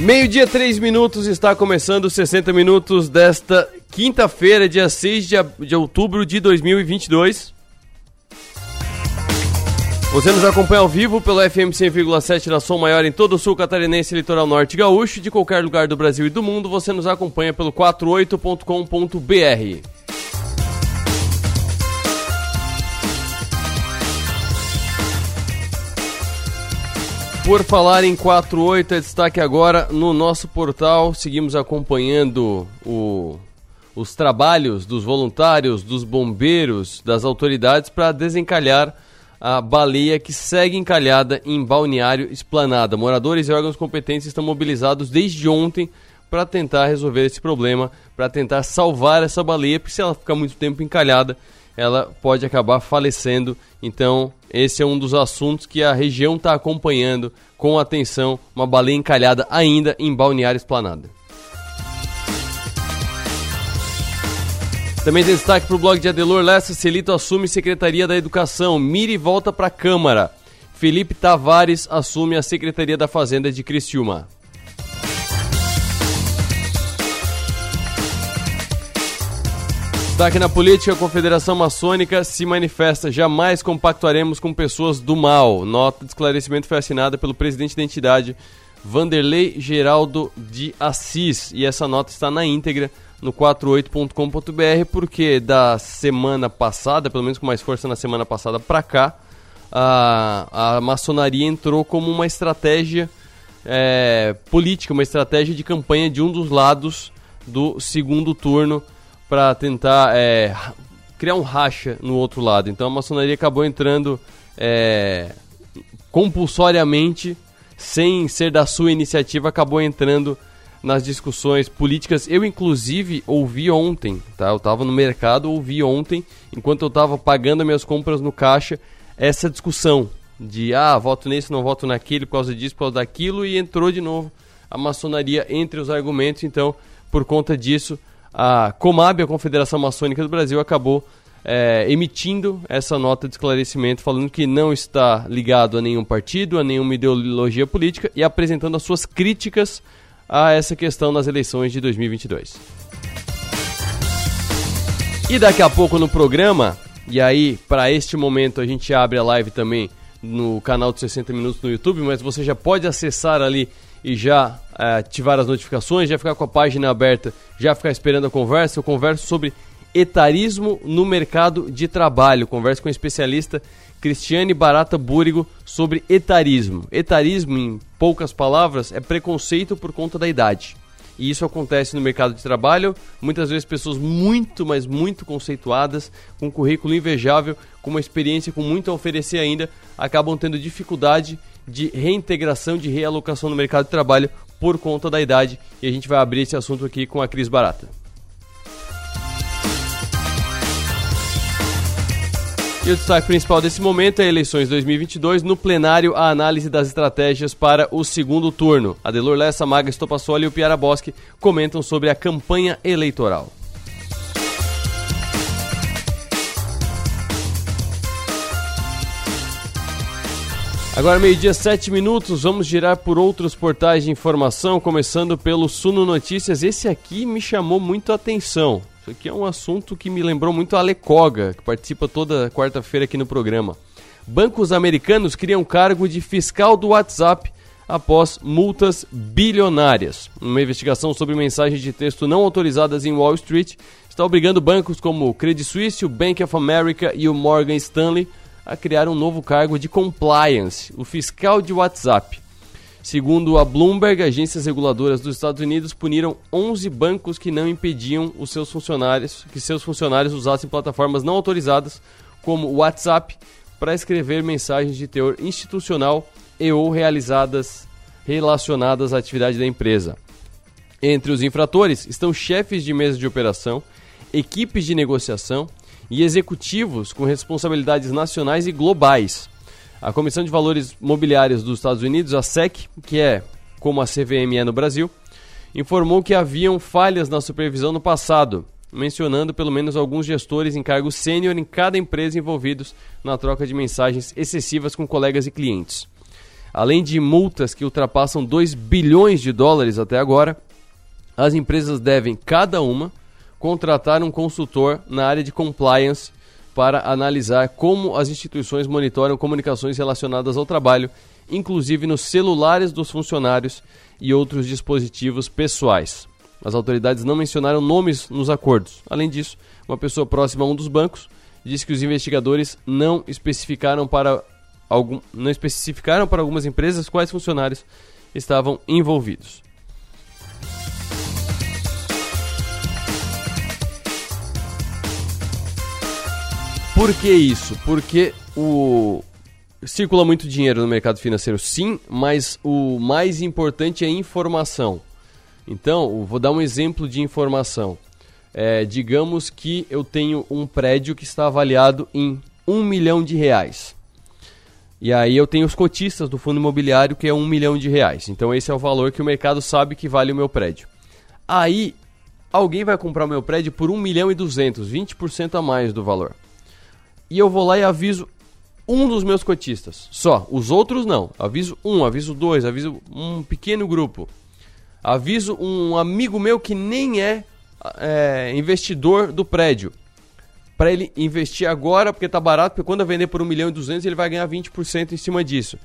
Meio-dia, 3 minutos, está começando 60 minutos desta quinta-feira, dia 6 de, de outubro de 2022. Você nos acompanha ao vivo pelo FM 100,7 da Som Maior em todo o sul catarinense, litoral norte gaúcho, de qualquer lugar do Brasil e do mundo. Você nos acompanha pelo 48.com.br. Por falar em 48, é destaque agora no nosso portal. Seguimos acompanhando o, os trabalhos dos voluntários, dos bombeiros, das autoridades para desencalhar a baleia que segue encalhada em Balneário Esplanada. Moradores e órgãos competentes estão mobilizados desde ontem para tentar resolver esse problema, para tentar salvar essa baleia, porque se ela ficar muito tempo encalhada, ela pode acabar falecendo. Então, esse é um dos assuntos que a região está acompanhando com atenção. Uma baleia encalhada ainda em Balneário Esplanada. Também destaque para o blog de Adelor Lessa. Celito assume Secretaria da Educação. Mire volta para a Câmara. Felipe Tavares assume a Secretaria da Fazenda de Criciúma. Destaque na política, a Confederação Maçônica se manifesta. Jamais compactuaremos com pessoas do mal. Nota de esclarecimento foi assinada pelo presidente da entidade, Vanderlei Geraldo de Assis. E essa nota está na íntegra no 48.com.br, porque da semana passada, pelo menos com mais força na semana passada para cá, a, a maçonaria entrou como uma estratégia é, política, uma estratégia de campanha de um dos lados do segundo turno para tentar é, criar um racha no outro lado. Então a maçonaria acabou entrando é, compulsoriamente, sem ser da sua iniciativa, acabou entrando nas discussões políticas. Eu, inclusive, ouvi ontem, tá? Eu estava no mercado, ouvi ontem, enquanto eu estava pagando minhas compras no caixa, essa discussão de, ah, voto nesse, não voto naquele, por causa disso, por causa daquilo, e entrou de novo a maçonaria entre os argumentos. Então, por conta disso, a Comab, a Confederação Maçônica do Brasil, acabou é, emitindo essa nota de esclarecimento falando que não está ligado a nenhum partido, a nenhuma ideologia política e apresentando as suas críticas a essa questão nas eleições de 2022. E daqui a pouco no programa, e aí para este momento a gente abre a live também no canal de 60 Minutos no YouTube, mas você já pode acessar ali e já é, ativar as notificações, já ficar com a página aberta, já ficar esperando a conversa. Eu converso sobre etarismo no mercado de trabalho. Converso com a especialista Cristiane Barata Búrigo sobre etarismo. Etarismo, em poucas palavras, é preconceito por conta da idade. E isso acontece no mercado de trabalho, muitas vezes pessoas muito, mas muito conceituadas, com um currículo invejável, com uma experiência com muito a oferecer ainda, acabam tendo dificuldade de reintegração, de realocação no mercado de trabalho por conta da idade. E a gente vai abrir esse assunto aqui com a Cris Barata. E o destaque principal desse momento é eleições 2022. No plenário, a análise das estratégias para o segundo turno. Adelor Lessa, Maga Estopassoli e o Piara Bosque comentam sobre a campanha eleitoral. Agora, meio-dia, sete minutos, vamos girar por outros portais de informação, começando pelo Suno Notícias. Esse aqui me chamou muito a atenção. Isso aqui é um assunto que me lembrou muito a Alecoga, que participa toda quarta-feira aqui no programa. Bancos americanos criam cargo de fiscal do WhatsApp após multas bilionárias. Uma investigação sobre mensagens de texto não autorizadas em Wall Street está obrigando bancos como o Credit Suisse, o Bank of America e o Morgan Stanley a criar um novo cargo de compliance, o fiscal de WhatsApp. Segundo a Bloomberg, agências reguladoras dos Estados Unidos puniram 11 bancos que não impediam os seus funcionários que seus funcionários usassem plataformas não autorizadas, como o WhatsApp, para escrever mensagens de teor institucional e ou realizadas relacionadas à atividade da empresa. Entre os infratores estão chefes de mesa de operação, equipes de negociação e executivos com responsabilidades nacionais e globais. A Comissão de Valores Mobiliários dos Estados Unidos, a SEC, que é como a CVM é no Brasil, informou que haviam falhas na supervisão no passado, mencionando pelo menos alguns gestores em cargo sênior em cada empresa envolvidos na troca de mensagens excessivas com colegas e clientes. Além de multas que ultrapassam 2 bilhões de dólares até agora, as empresas devem, cada uma, contratar um consultor na área de compliance para analisar como as instituições monitoram comunicações relacionadas ao trabalho, inclusive nos celulares dos funcionários e outros dispositivos pessoais. As autoridades não mencionaram nomes nos acordos. Além disso, uma pessoa próxima a um dos bancos disse que os investigadores não especificaram para algum, não especificaram para algumas empresas quais funcionários estavam envolvidos. Por que isso? Porque o circula muito dinheiro no mercado financeiro, sim, mas o mais importante é informação. Então, vou dar um exemplo de informação. É, digamos que eu tenho um prédio que está avaliado em um milhão de reais. E aí eu tenho os cotistas do fundo imobiliário que é um milhão de reais. Então esse é o valor que o mercado sabe que vale o meu prédio. Aí alguém vai comprar o meu prédio por um milhão e duzentos, 20% a mais do valor e eu vou lá e aviso um dos meus cotistas. Só. Os outros não. Aviso um, aviso dois, aviso um pequeno grupo. Aviso um amigo meu que nem é, é investidor do prédio. Para ele investir agora, porque tá barato, porque quando eu vender por 1 milhão e 200 ele vai ganhar 20% em cima disso.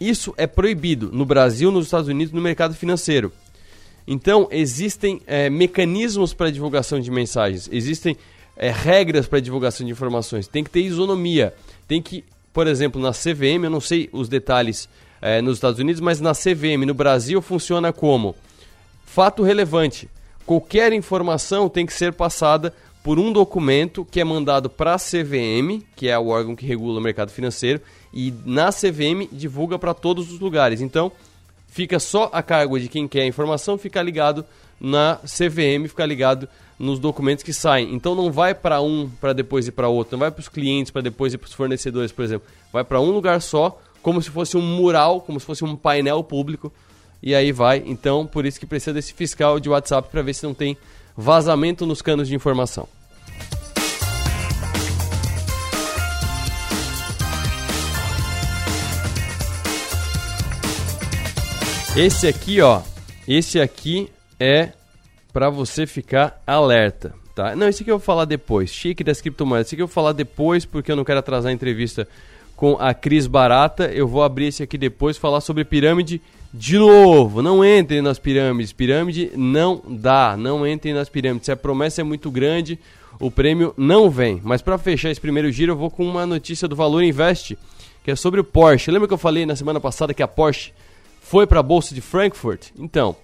Isso é proibido no Brasil, nos Estados Unidos, no mercado financeiro. Então, existem é, mecanismos para divulgação de mensagens, existem é, regras para divulgação de informações, tem que ter isonomia. Tem que, por exemplo, na CVM, eu não sei os detalhes é, nos Estados Unidos, mas na CVM, no Brasil, funciona como fato relevante. Qualquer informação tem que ser passada por um documento que é mandado para a CVM, que é o órgão que regula o mercado financeiro, e na CVM divulga para todos os lugares. Então, fica só a cargo de quem quer a informação ficar ligado na CVM, ficar ligado nos documentos que saem. Então não vai para um para depois ir para outro, não vai para os clientes para depois ir para os fornecedores, por exemplo. Vai para um lugar só, como se fosse um mural, como se fosse um painel público. E aí vai. Então, por isso que precisa desse fiscal de WhatsApp para ver se não tem vazamento nos canos de informação. Esse aqui, ó, esse aqui é para você ficar alerta, tá? Não, esse aqui eu vou falar depois. Chique das criptomoedas. Esse aqui eu vou falar depois porque eu não quero atrasar a entrevista com a Cris Barata. Eu vou abrir esse aqui depois falar sobre pirâmide de novo. Não entrem nas pirâmides. Pirâmide não dá. Não entrem nas pirâmides. Se a promessa é muito grande, o prêmio não vem. Mas para fechar esse primeiro giro, eu vou com uma notícia do Valor Invest, que é sobre o Porsche. Lembra que eu falei na semana passada que a Porsche foi para a bolsa de Frankfurt? Então,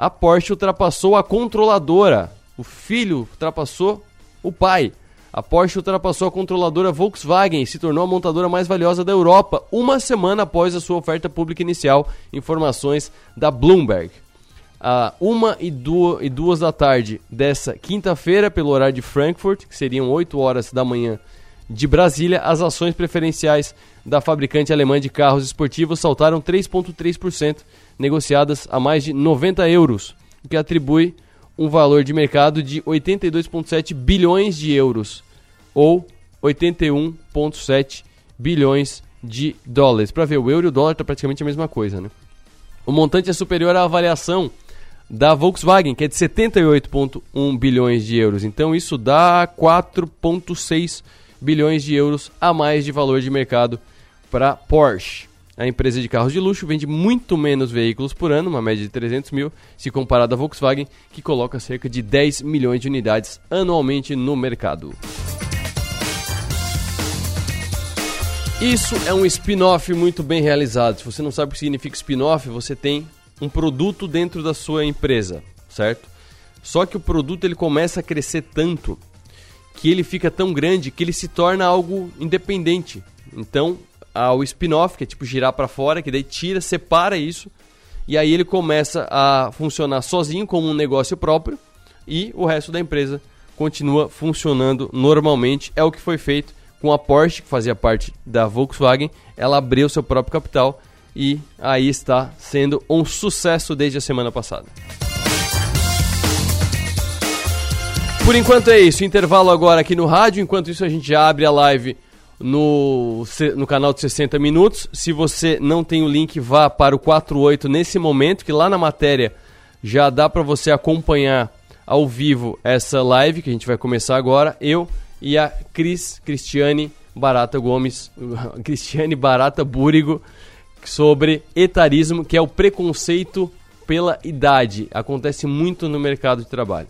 a Porsche ultrapassou a controladora. O filho ultrapassou o pai. A Porsche ultrapassou a controladora Volkswagen e se tornou a montadora mais valiosa da Europa, uma semana após a sua oferta pública inicial, informações da Bloomberg. A uma e duas, e duas da tarde dessa quinta-feira, pelo horário de Frankfurt, que seriam 8 horas da manhã de Brasília, as ações preferenciais da fabricante alemã de carros esportivos saltaram 3,3% negociadas a mais de 90 euros, o que atribui um valor de mercado de 82,7 bilhões de euros, ou 81,7 bilhões de dólares. Para ver, o euro e o dólar está praticamente a mesma coisa. Né? O montante é superior à avaliação da Volkswagen, que é de 78,1 bilhões de euros. Então isso dá 4,6 bilhões de euros a mais de valor de mercado para Porsche. A empresa de carros de luxo vende muito menos veículos por ano, uma média de 300 mil, se comparado à Volkswagen, que coloca cerca de 10 milhões de unidades anualmente no mercado. Isso é um spin-off muito bem realizado. Se você não sabe o que significa spin-off, você tem um produto dentro da sua empresa, certo? Só que o produto ele começa a crescer tanto que ele fica tão grande que ele se torna algo independente. Então, ao spin-off, que é tipo girar para fora, que daí tira, separa isso, e aí ele começa a funcionar sozinho como um negócio próprio e o resto da empresa continua funcionando normalmente. É o que foi feito com a Porsche, que fazia parte da Volkswagen. Ela abriu seu próprio capital e aí está sendo um sucesso desde a semana passada. Por enquanto é isso, intervalo agora aqui no rádio. Enquanto isso, a gente abre a live no, no canal de 60 minutos. Se você não tem o link, vá para o 48 nesse momento, que lá na matéria já dá para você acompanhar ao vivo essa live que a gente vai começar agora. Eu e a Cris Cristiane Barata Gomes, Cristiane Barata Búrigo, sobre etarismo, que é o preconceito pela idade. Acontece muito no mercado de trabalho.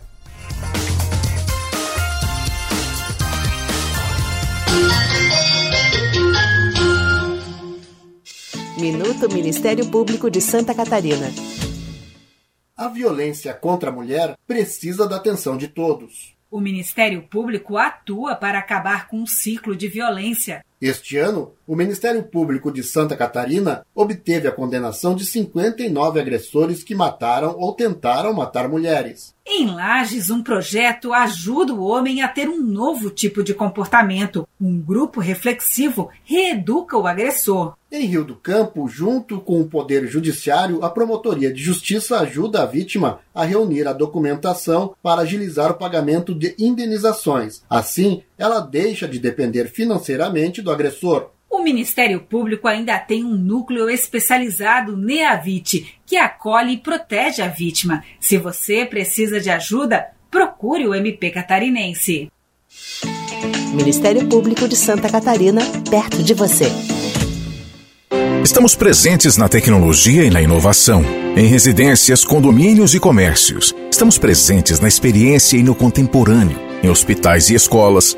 Minuto Ministério Público de Santa Catarina. A violência contra a mulher precisa da atenção de todos. O Ministério Público atua para acabar com um ciclo de violência. Este ano, o Ministério Público de Santa Catarina obteve a condenação de 59 agressores que mataram ou tentaram matar mulheres. Em Lages, um projeto ajuda o homem a ter um novo tipo de comportamento. Um grupo reflexivo reeduca o agressor. Em Rio do Campo, junto com o Poder Judiciário, a Promotoria de Justiça ajuda a vítima a reunir a documentação para agilizar o pagamento de indenizações. Assim, ela deixa de depender financeiramente do agressor. O Ministério Público ainda tem um núcleo especializado NEAVIT, que acolhe e protege a vítima. Se você precisa de ajuda, procure o MP catarinense. Ministério Público de Santa Catarina, perto de você. Estamos presentes na tecnologia e na inovação, em residências, condomínios e comércios. Estamos presentes na experiência e no contemporâneo, em hospitais e escolas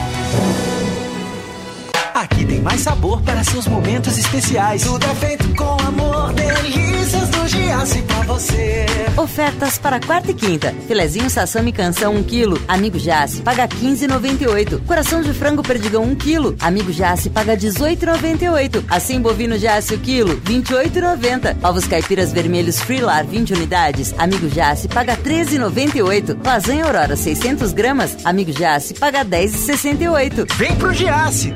Tem mais sabor para seus momentos especiais. Tudo é feito com amor, delícias do Giasse pra você. Ofertas para quarta e quinta. Filezinho Sassami Canção 1 kg. Amigo Jace paga 15,98. Coração de frango perdigão 1 kg. Amigo Jace paga 18,98. Assim bovino Jace o quilo 28,90. Ovos caipiras vermelhos Freelar 20 unidades. Amigo Jace paga 13,98. Lasanha Aurora 600 gramas. Amigo Jace paga 10,68. Vem pro Giasse.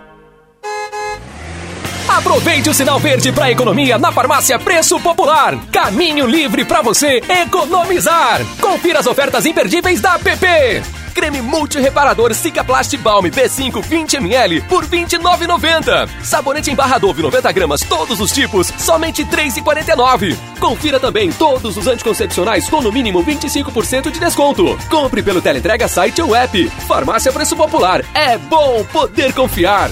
Aproveite o sinal verde para economia na farmácia Preço Popular. Caminho livre para você economizar. Confira as ofertas imperdíveis da PP. Creme multireparador Cicaplast Balm B5 20ml por R$ 29,90. Sabonete em barra Dove 90 gramas, todos os tipos, somente R$ 3,49. Confira também todos os anticoncepcionais com no mínimo 25% de desconto. Compre pelo teleentrega site ou app. Farmácia Preço Popular. É bom poder confiar.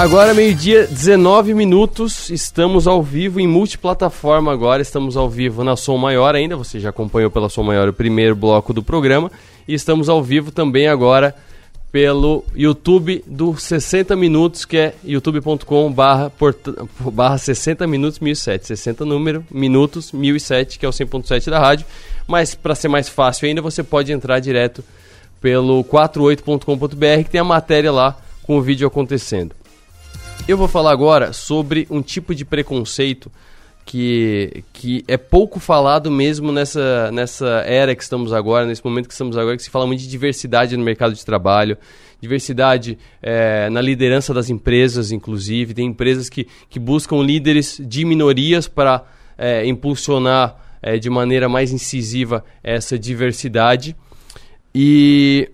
Agora, meio-dia, 19 minutos, estamos ao vivo em multiplataforma agora, estamos ao vivo na Som Maior ainda, você já acompanhou pela Som Maior o primeiro bloco do programa, e estamos ao vivo também agora pelo YouTube do 60 Minutos, que é youtube.com barra, barra 60 minutos 1007, 60 número, minutos 1007, que é o 100.7 da rádio, mas para ser mais fácil ainda, você pode entrar direto pelo 48.com.br, que tem a matéria lá com o vídeo acontecendo. Eu vou falar agora sobre um tipo de preconceito que, que é pouco falado mesmo nessa, nessa era que estamos agora, nesse momento que estamos agora, que se fala muito de diversidade no mercado de trabalho, diversidade é, na liderança das empresas, inclusive. Tem empresas que, que buscam líderes de minorias para é, impulsionar é, de maneira mais incisiva essa diversidade. E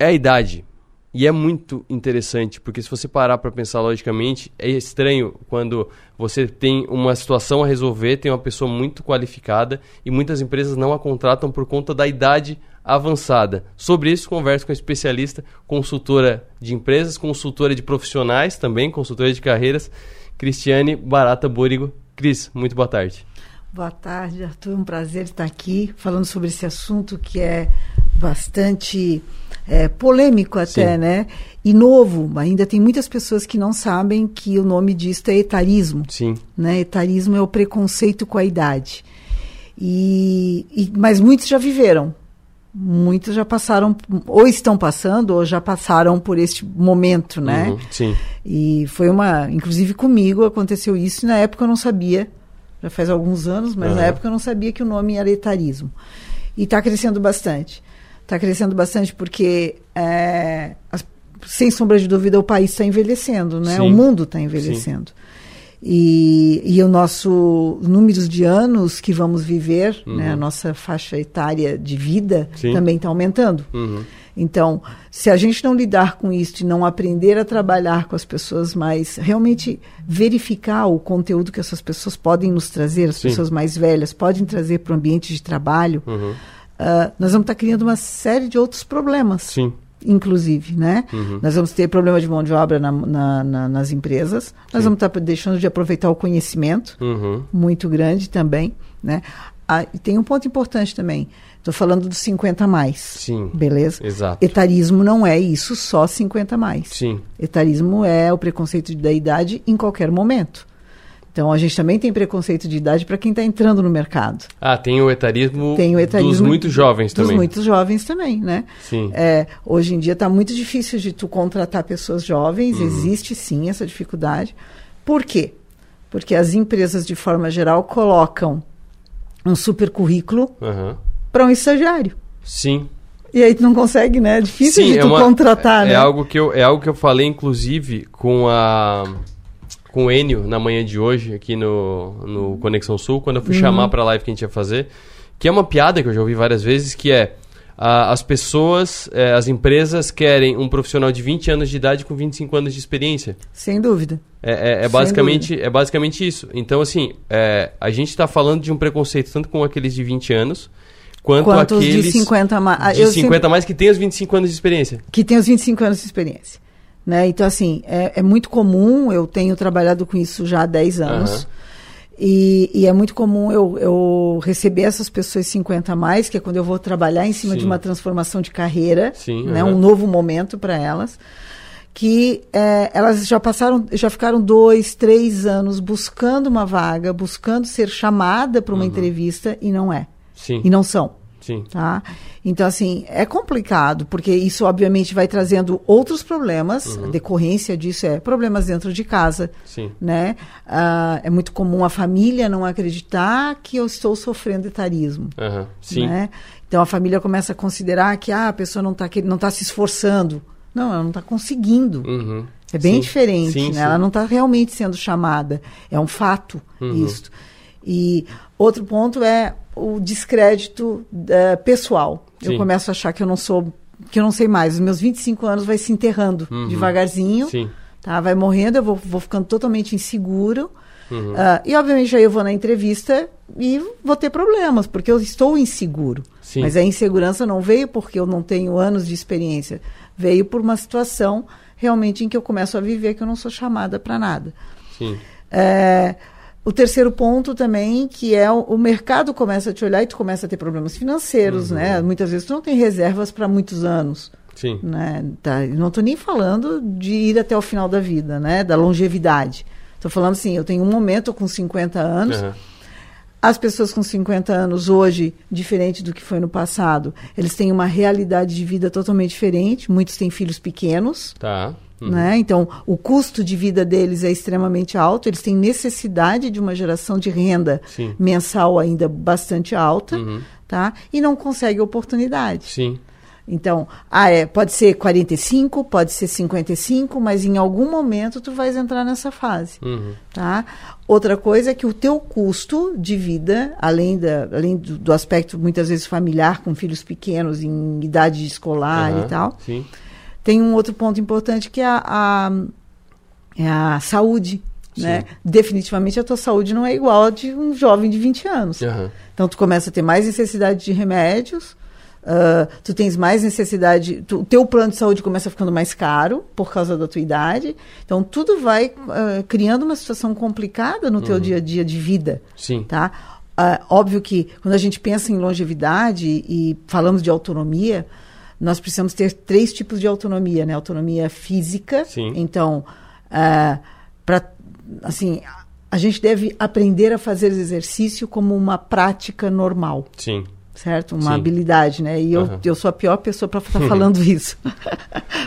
é a idade. E é muito interessante, porque se você parar para pensar logicamente, é estranho quando você tem uma situação a resolver, tem uma pessoa muito qualificada e muitas empresas não a contratam por conta da idade avançada. Sobre isso, converso com a especialista, consultora de empresas, consultora de profissionais também, consultora de carreiras, Cristiane Barata Búrigo. Cris, muito boa tarde. Boa tarde, Arthur. Um prazer estar aqui falando sobre esse assunto que é bastante é, polêmico até, Sim. né? E novo. Ainda tem muitas pessoas que não sabem que o nome disto é etarismo. Sim. Né? Etarismo é o preconceito com a idade. E, e, mas muitos já viveram. Muitos já passaram, ou estão passando, ou já passaram por este momento, né? Uhum, sim. E foi uma. Inclusive comigo aconteceu isso, e na época eu não sabia. Já faz alguns anos, mas uhum. na época eu não sabia que o nome era etarismo. E está crescendo bastante. Está crescendo bastante porque, é, as, sem sombra de dúvida, o país está envelhecendo, né? o mundo está envelhecendo. E, e o nosso números de anos que vamos viver, uhum. né, a nossa faixa etária de vida Sim. também está aumentando. Uhum. Então, se a gente não lidar com isso e não aprender a trabalhar com as pessoas mais, realmente verificar o conteúdo que essas pessoas podem nos trazer, as Sim. pessoas mais velhas podem trazer para o ambiente de trabalho, uhum uh, nós vamos estar criando uma série de outros problemas. Sim. Inclusive, né? Uhum. Nós vamos ter problema de mão de obra na, na, na, nas empresas. Nós Sim. vamos estar deixando de aproveitar o conhecimento, uhum. muito grande também, né? Ah, e tem um ponto importante também. Estou falando dos 50 mais. Sim. Beleza? Exato. Etarismo não é isso só 50 mais. Sim. Etarismo é o preconceito da idade em qualquer momento. Então a gente também tem preconceito de idade para quem está entrando no mercado. Ah, tem o etarismo, tem o etarismo dos muito jovens dos também. Dos muito jovens também, né? Sim. É, hoje em dia está muito difícil de tu contratar pessoas jovens, uhum. existe sim essa dificuldade. Por quê? Porque as empresas, de forma geral, colocam um super currículo uhum. para um estagiário. Sim. E aí tu não consegue, né? É difícil Sim, de é tu uma, contratar, é, né? É algo, que eu, é algo que eu falei, inclusive, com a com o Enio na manhã de hoje, aqui no, no Conexão Sul, quando eu fui uhum. chamar para a live que a gente ia fazer, que é uma piada que eu já ouvi várias vezes, que é as pessoas, é, as empresas querem um profissional de 20 anos de idade com 25 anos de experiência. Sem dúvida. É, é, é basicamente, dúvida. é basicamente isso. Então, assim, é, a gente está falando de um preconceito tanto com aqueles de 20 anos, quanto Quanto aqueles de 50 mais. De 50 sempre... mais que tem os 25 anos de experiência. Que tem os 25 anos de experiência. Né? Então, assim, é, é, muito comum, eu tenho trabalhado com isso já há 10 anos. Uhum. E, e, é muito comum eu, eu, receber essas pessoas 50 a mais, que é quando eu vou trabalhar em cima Sim. de uma transformação de carreira, Sim, né? Uhum. um novo momento para elas. Que é, elas já passaram, já ficaram dois, três anos buscando uma vaga, buscando ser chamada para uma uhum. entrevista e não é. Sim. E não são. Sim. Tá? Então, assim, é complicado, porque isso obviamente vai trazendo outros problemas. Uhum. A decorrência disso é problemas dentro de casa. Sim. Né? Ah, é muito comum a família não acreditar que eu estou sofrendo etarismo. Aham. Sim. Né? Então a família começa a considerar que ah, a pessoa não está não tá se esforçando. Não, ela não está conseguindo. Uhum. É bem Sim. diferente, Sim, né? sim. Ela não está realmente sendo chamada. É um fato Uhum. isso. E outro ponto é o descrédito eh, pessoal. Sim. Eu começo a achar que eu não sou, que eu não sei mais. Os meus 25 anos vai se enterrando Uhum. devagarzinho, Sim. tá? Vai morrendo, eu vou, vou ficando totalmente inseguro. Uhum. Ah, e obviamente aí eu vou na entrevista e vou ter problemas, porque eu estou inseguro. Sim. Mas a insegurança não veio porque eu não tenho anos de experiência. Veio por uma situação realmente em que eu começo a viver que eu não sou chamada para nada. Sim. É, o terceiro ponto também, que é o, o mercado começa a te olhar e tu começa a ter problemas financeiros, né? Muitas vezes tu não tem reservas para muitos anos. Sim. Né? Tá, não estou nem falando de ir até o final da vida, né? Da longevidade. Estou falando assim, eu tenho um momento com 50 anos, Aham. as pessoas com 50 anos hoje, diferente do que foi no passado, eles têm uma realidade de vida totalmente diferente. Muitos têm filhos pequenos, Tá. Uhum. né? Então, o custo de vida deles é extremamente alto. Eles têm necessidade de uma geração de renda Sim. mensal ainda bastante alta, Uhum. tá? E não consegue oportunidade. Sim. Então, ah, é, pode ser 45, pode ser 55, mas em algum momento tu vais entrar nessa fase, Uhum. tá? Outra coisa é que o teu custo de vida, além, da, além do, do aspecto muitas vezes familiar, com filhos pequenos em idade escolar Aham. e tal, Sim. Tem um outro ponto importante que é a, a, é a saúde, né? Definitivamente a tua saúde não é igual a de um jovem de 20 anos. Aham. Então tu começa a ter mais necessidade de remédios, ah, tu tens mais necessidade, o teu plano de saúde começa ficando mais caro por causa da tua idade. Então tudo vai ah, criando uma situação complicada no teu Uhum. dia a dia de vida. Sim. Tá? Ah, óbvio que quando a gente pensa em longevidade e falamos de autonomia, nós precisamos ter três tipos de autonomia, né? Autonomia física. Sim. Então, ah, pra, assim, a gente deve aprender a fazer exercício como uma prática normal Sim. certo? Uma Sim. habilidade, né? E eu, Aham. eu sou a pior pessoa para estar falando isso.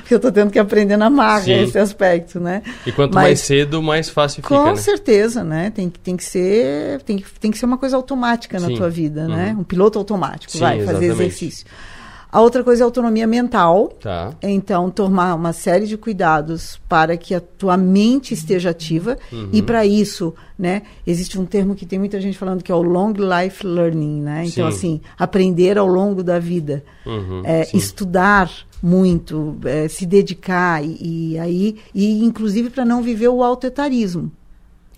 Porque eu estou tendo que aprender na marra Sim. esse aspecto, né? E quanto Mas- mais cedo, mais fácil Com fica, né? certeza, né? Tem, que- tem que ser tem tem que ser uma coisa automática na Sim. tua vida, né? Uhum. Um piloto automático, vai fazer exatamente. exercício. A outra coisa é a autonomia mental. Tá. Então, tomar uma série de cuidados para que a tua mente esteja ativa. Uhum. E para isso, né, existe um termo que tem muita gente falando que é o long life learning, né? Então, Sim. assim, aprender ao longo da vida. Uhum, É, estudar muito, é, se dedicar e, e aí e inclusive para não viver o autoetarismo.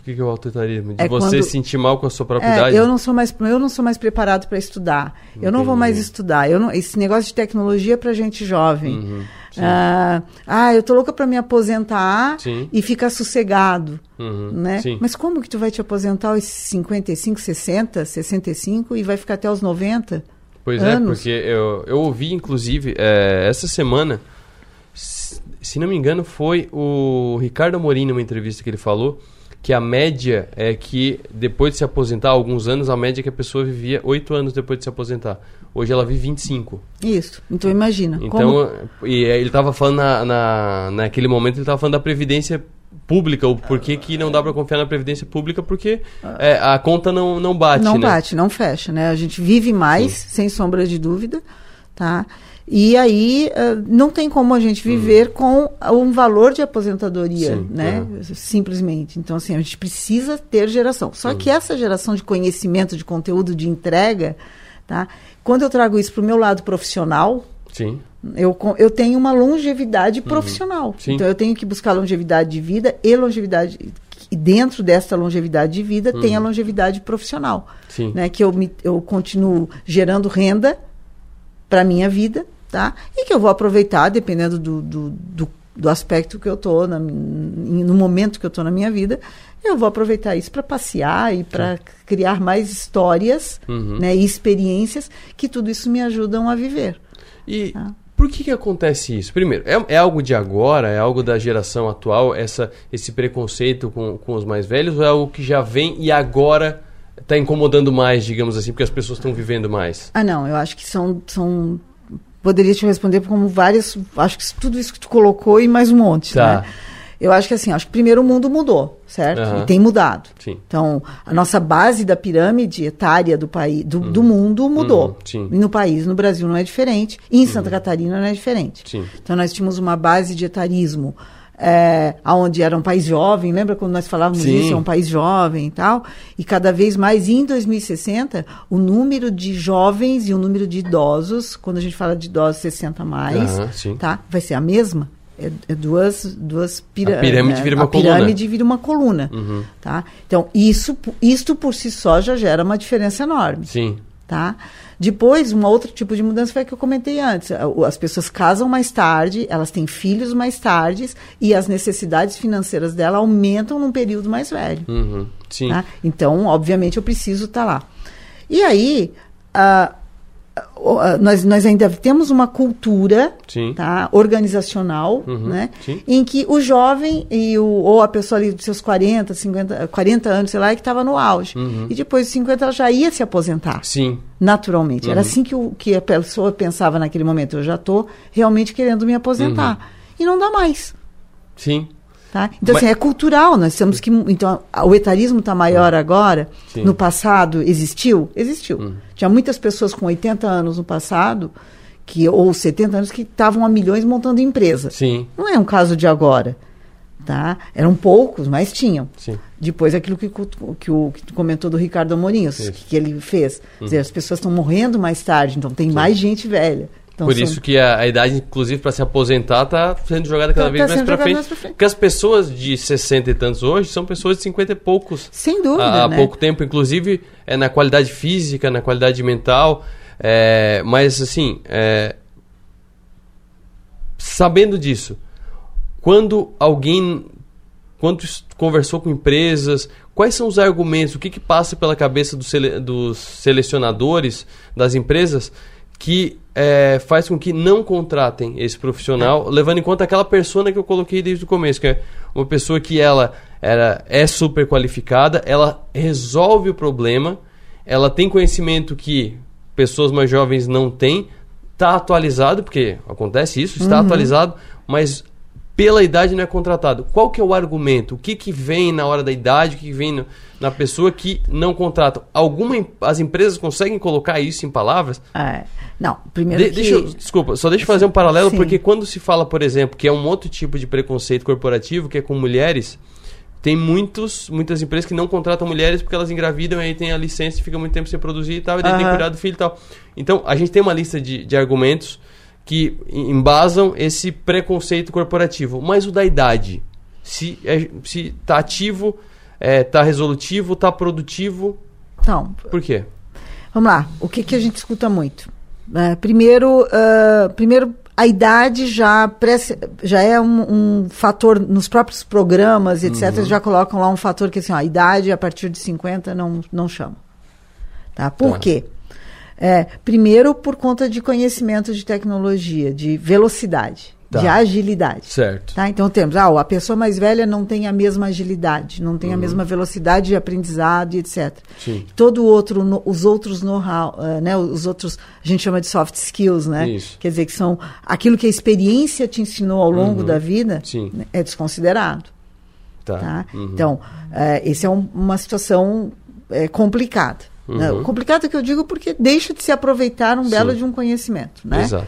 O que que é o autoritarismo? De É você quando- se sentir mal com a sua própria É, idade? eu não sou mais eu não sou mais preparado para estudar. Eu não vou mais Entendi. estudar. Eu não, esse negócio de tecnologia é para gente jovem. Uhum. Ah, ah, eu tô louca para me aposentar Sim. e ficar sossegado, Uhum, né? sim. Mas como que tu vai te aposentar aos 55, 60, 65 e vai ficar até os 90? Pois é, anos? porque eu, eu ouvi, inclusive, é, essa semana, se se não me engano, foi o Ricardo Amorim, numa entrevista que ele falou, que a média é que depois de se aposentar, alguns anos, a média é que a pessoa vivia 8 anos depois de se aposentar. Hoje ela vive 25. Isso. Então imagina. Então, como... e aí ele estava falando na, na, naquele momento, ele estava falando da previdência pública, o porquê que não dá para confiar na previdência pública, porque é, a conta não, não bate, não né? bate, não fecha, né? A gente vive mais, sem sombra de dúvida, tá? E aí ah, não tem como a gente viver com um valor de aposentadoria, Sim, né? Simplesmente. Então, assim, a gente precisa ter geração. Só que essa geração de conhecimento, de conteúdo, de entrega, tá? Quando eu trago isso para o meu lado profissional, Sim. eu, eu tenho uma longevidade profissional. Sim. Então eu tenho que buscar longevidade de vida e longevidade. E dentro dessa longevidade de vida tem a longevidade profissional. Sim. Né? Que eu, me, eu continuo gerando renda para minha vida, tá? E que eu vou aproveitar, dependendo do, do, do, do aspecto que eu estou, no momento que eu estou na minha vida, eu vou aproveitar isso para passear e para criar mais histórias Uhum. né, e experiências que tudo isso me ajudam a viver. E por que, que acontece isso? Primeiro, é, é algo de agora? É algo da geração atual? Essa, esse preconceito com, com os mais velhos? Ou é algo que já vem e agora está incomodando mais, digamos assim, porque as pessoas estão vivendo mais? Ah, não, eu acho que são, são. Poderia te responder como várias. Acho que tudo isso que tu colocou e mais um monte. Tá. Né? Eu acho que assim, acho que primeiro o mundo mudou, certo? Aham. E tem mudado. Sim. Então, a nossa base da pirâmide etária do país, do, do mundo mudou. Uhum. E no país, no Brasil não é diferente, e em Santa Catarina não é diferente. Sim. Então nós tínhamos uma base de etarismo, é, onde era um país jovem, lembra quando nós falávamos Sim. isso, é um país jovem e tal, e cada vez mais, em 2060, o número de jovens e o número de idosos, quando a gente fala de idosos 60 a mais, sim. tá? vai ser a mesma. É, é duas, duas pira- A pirâmide né? vira uma a coluna. pirâmide vira uma coluna. Uhum. Tá? Então, isso, isto por si só já gera uma diferença enorme. Sim. Tá? Depois, um outro tipo de mudança foi a que eu comentei antes. As pessoas casam mais tarde, elas têm filhos mais tardes e as necessidades financeiras dela aumentam num período mais velho. Uhum. Sim. tá? Então, obviamente, eu preciso estar lá. E aí, ah, nós, nós ainda temos uma cultura Sim. tá, organizacional, Uhum, né, sim. em que o jovem e o, ou a pessoa ali dos seus 40, 50, 40 anos, sei lá, é que estava no auge. Uhum. E depois dos 50 ela já ia se aposentar. Sim. Naturalmente. Era Uhum. assim que, o, que a pessoa pensava naquele momento. Eu já estou realmente querendo me aposentar. E não dá mais. Sim. Tá? Então, Mas- assim, é cultural. Nós temos que. Então, o etarismo está maior agora. Sim. No passado, existiu? Existiu. Hum. Tinha muitas pessoas com 80 anos no passado, que, ou 70 anos, que estavam a milhões montando empresa. Sim. Não é um caso de agora. Tá? Eram poucos, mas tinham. Sim. Depois aquilo que, que, o, que tu comentou do Ricardo Amorim, Isso. que ele fez. Uhum. dizer, as pessoas estão morrendo mais tarde, então tem mais gente velha. Então, Por são- isso que a, a idade, inclusive, para se aposentar, tá sendo jogada cada Tá- vez tá mais para frente. mais pra frente. Porque as pessoas de 60 e tantos hoje são pessoas de 50 e poucos. Sem dúvida, Há, há né? pouco tempo, inclusive, é na qualidade física, na qualidade mental. é, mas, assim, é, sabendo disso, quando alguém quando conversou com empresas, quais são os argumentos, o que, que passa pela cabeça dos, sele- dos selecionadores das empresas que é, faz com que não contratem esse profissional, levando em conta aquela persona que eu coloquei desde o começo, que é uma pessoa que ela era, é super qualificada, ela resolve o problema, ela tem conhecimento que pessoas mais jovens não têm, está atualizado, porque acontece isso, está Uhum. atualizado, mas pela idade não é contratado. Qual que é o argumento? O que, que vem na hora da idade? O que, que vem no- na pessoa que não contrata? Alguma, as empresas conseguem colocar isso em palavras? É. Não, primeiro De- que... deixa eu- desculpa, só deixa eu fazer um paralelo, Sim. porque quando se fala, por exemplo, que é um outro tipo de preconceito corporativo, que é com mulheres, tem muitos, muitas empresas que não contratam mulheres porque elas engravidam e aí tem a licença e fica muito tempo sem produzir e tal, e daí tem que cuidar do filho e tal. Então, a gente tem uma lista de, de argumentos que em- embasam esse preconceito corporativo. Mas o da idade, se, é, se tá ativo, é, tá resolutivo, tá produtivo, Então, por quê? Vamos lá, o que, que a gente escuta muito? É, primeiro, ah, primeiro, a idade já, já é um, um fator, nos próprios programas, etc., Uhum. já colocam lá um fator que assim, ó, a idade a partir de 50 não, não chama. Tá? Por Tá. quê? É, primeiro, por conta de conhecimento de tecnologia, de velocidade, Tá. de agilidade. Certo. Tá? Então temos, ah, a pessoa mais velha não tem a mesma agilidade, não tem a Uhum. mesma velocidade de aprendizado e etc. Sim. Todo outro, no- os outros know-how, eh, né, os outros, a gente chama de soft skills, né? Isso. Quer dizer que são aquilo que a experiência te ensinou ao longo Uhum. da vida, né, é desconsiderado. Tá. Tá? Uhum. Então, eh, esse é um- uma situação eh, complicada. né? Uhum. Complicada que eu digo porque deixa de se aproveitar um belo Sim. de um conhecimento, né? Exato.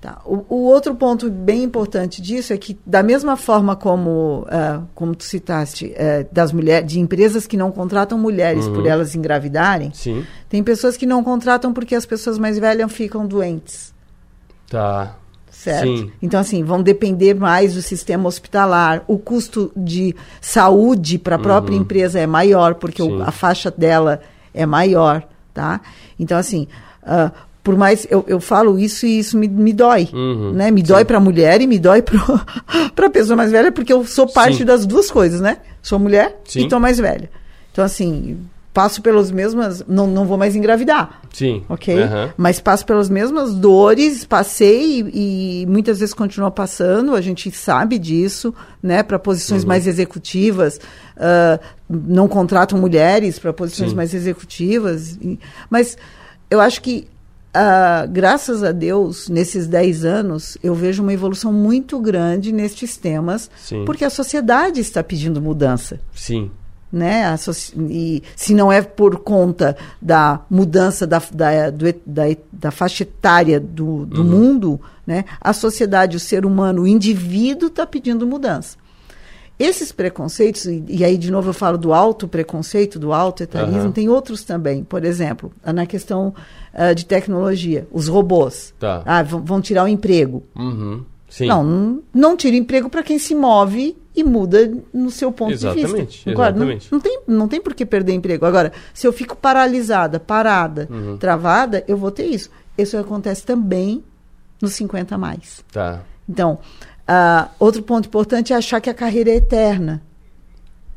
Tá. O, o outro ponto bem importante disso é que, da mesma forma como, ah, como tu citaste, eh, das mulheres, de empresas que não contratam mulheres Uhum. por elas engravidarem, Sim. tem pessoas que não contratam porque as pessoas mais velhas ficam doentes. Tá. Certo? Sim. Então, assim, vão depender mais do sistema hospitalar. O custo de saúde para a própria Uhum. empresa é maior, porque o- a faixa dela é maior, tá? Então, assim, ah, por mais... Eu, eu falo isso e isso me, me dói, Uhum. né? Me dói para a mulher e me dói para a pessoa mais velha, porque eu sou parte Sim. das duas coisas, né? Sou mulher Sim. e estou mais velha. Então, assim, passo pelas mesmas. Não, não vou mais engravidar. Sim. Ok? Aham. Mas passo pelas mesmas dores, passei e, e muitas vezes continuo passando, a gente sabe disso, né? Para posições Uhum. mais executivas, ah, não contratam mulheres para posições mais executivas. e- mas eu acho que, ah, graças a Deus, nesses 10 anos, eu vejo uma evolução muito grande nestes temas, Sim. porque a sociedade está pedindo mudança Sim. né? Soci- E se não é por conta da mudança da, da, do da, da faixa etária do, do mundo, né? A sociedade, o ser humano, o indivíduo está pedindo mudança. Esses preconceitos, e, e aí de novo eu falo do alto preconceito, do alto etarismo, Aham. tem outros também. Por exemplo, na questão ah, de tecnologia, os robôs. Tá. Ah, vão, vão tirar o emprego. Uhum. Sim. Não, não, não tira emprego para quem se move e muda no seu ponto de Exatamente, vista. Concorda? Não- exatamente. Não, tem, não tem por que perder emprego. Agora, se eu fico paralisada, parada, Uhum. travada, eu vou ter isso. Isso acontece também nos 50 a mais. Tá. Então, ah, outro ponto importante é achar que a carreira é eterna.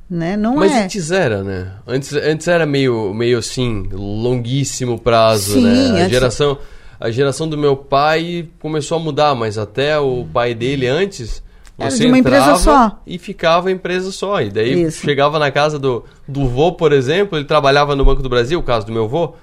Né? Não Mas é. antes era, né? Antes, antes era meio, meio assim, longuíssimo prazo, Sim, né? A antes- geração, a geração do meu pai começou a mudar, mas até o pai dele antes, Era você de uma empresa entrava só. e ficava empresa só. E daí Isso. chegava na casa do, do vô, por exemplo, ele trabalhava no Banco do Brasil, o caso do meu vô.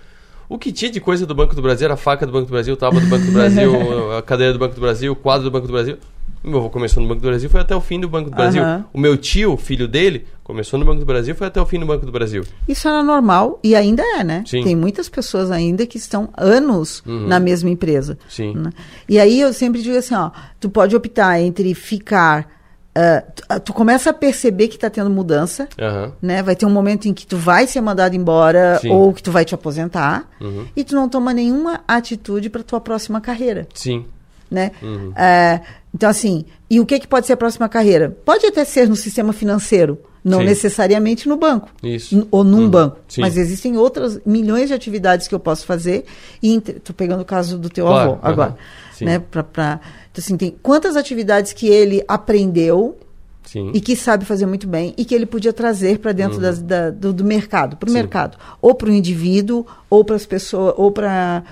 O que tinha de coisa do Banco do Brasil era a faca do Banco do Brasil, tábua do Banco do Brasil, a cadeira do Banco do Brasil, o quadro do Banco do Brasil. O meu avô começou no Banco do Brasil, foi até o fim do Banco do Brasil. Aham. O meu tio, filho dele, começou no Banco do Brasil, foi até o fim do Banco do Brasil. Isso era normal e ainda é, né? Sim. Tem muitas pessoas ainda que estão anos Uhum. na mesma empresa. Sim. né? E aí eu sempre digo assim, ó, tu pode optar entre ficar, ah, tu, começa a perceber que está tendo mudança, Aham. né? Vai ter um momento em que tu vai ser mandado embora Sim. ou que tu vai te aposentar Uhum. e tu não toma nenhuma atitude para tua próxima carreira Sim. né? Uhum. É, então, assim, e o que, que pode ser a próxima carreira? Pode até ser no sistema financeiro, não Sim. necessariamente no banco. Isso. Ou num Uhum. banco. Sim. Mas existem outras milhões de atividades que eu posso fazer. E estou pegando o caso do teu Claro, avô agora. Sim. Né? Pra, pra- então, assim, tem quantas atividades que ele aprendeu Sim. e que sabe fazer muito bem e que ele podia trazer para dentro Uhum. das- da- do, do mercado, para o mercado, ou para o indivíduo, ou para as pessoas, ou para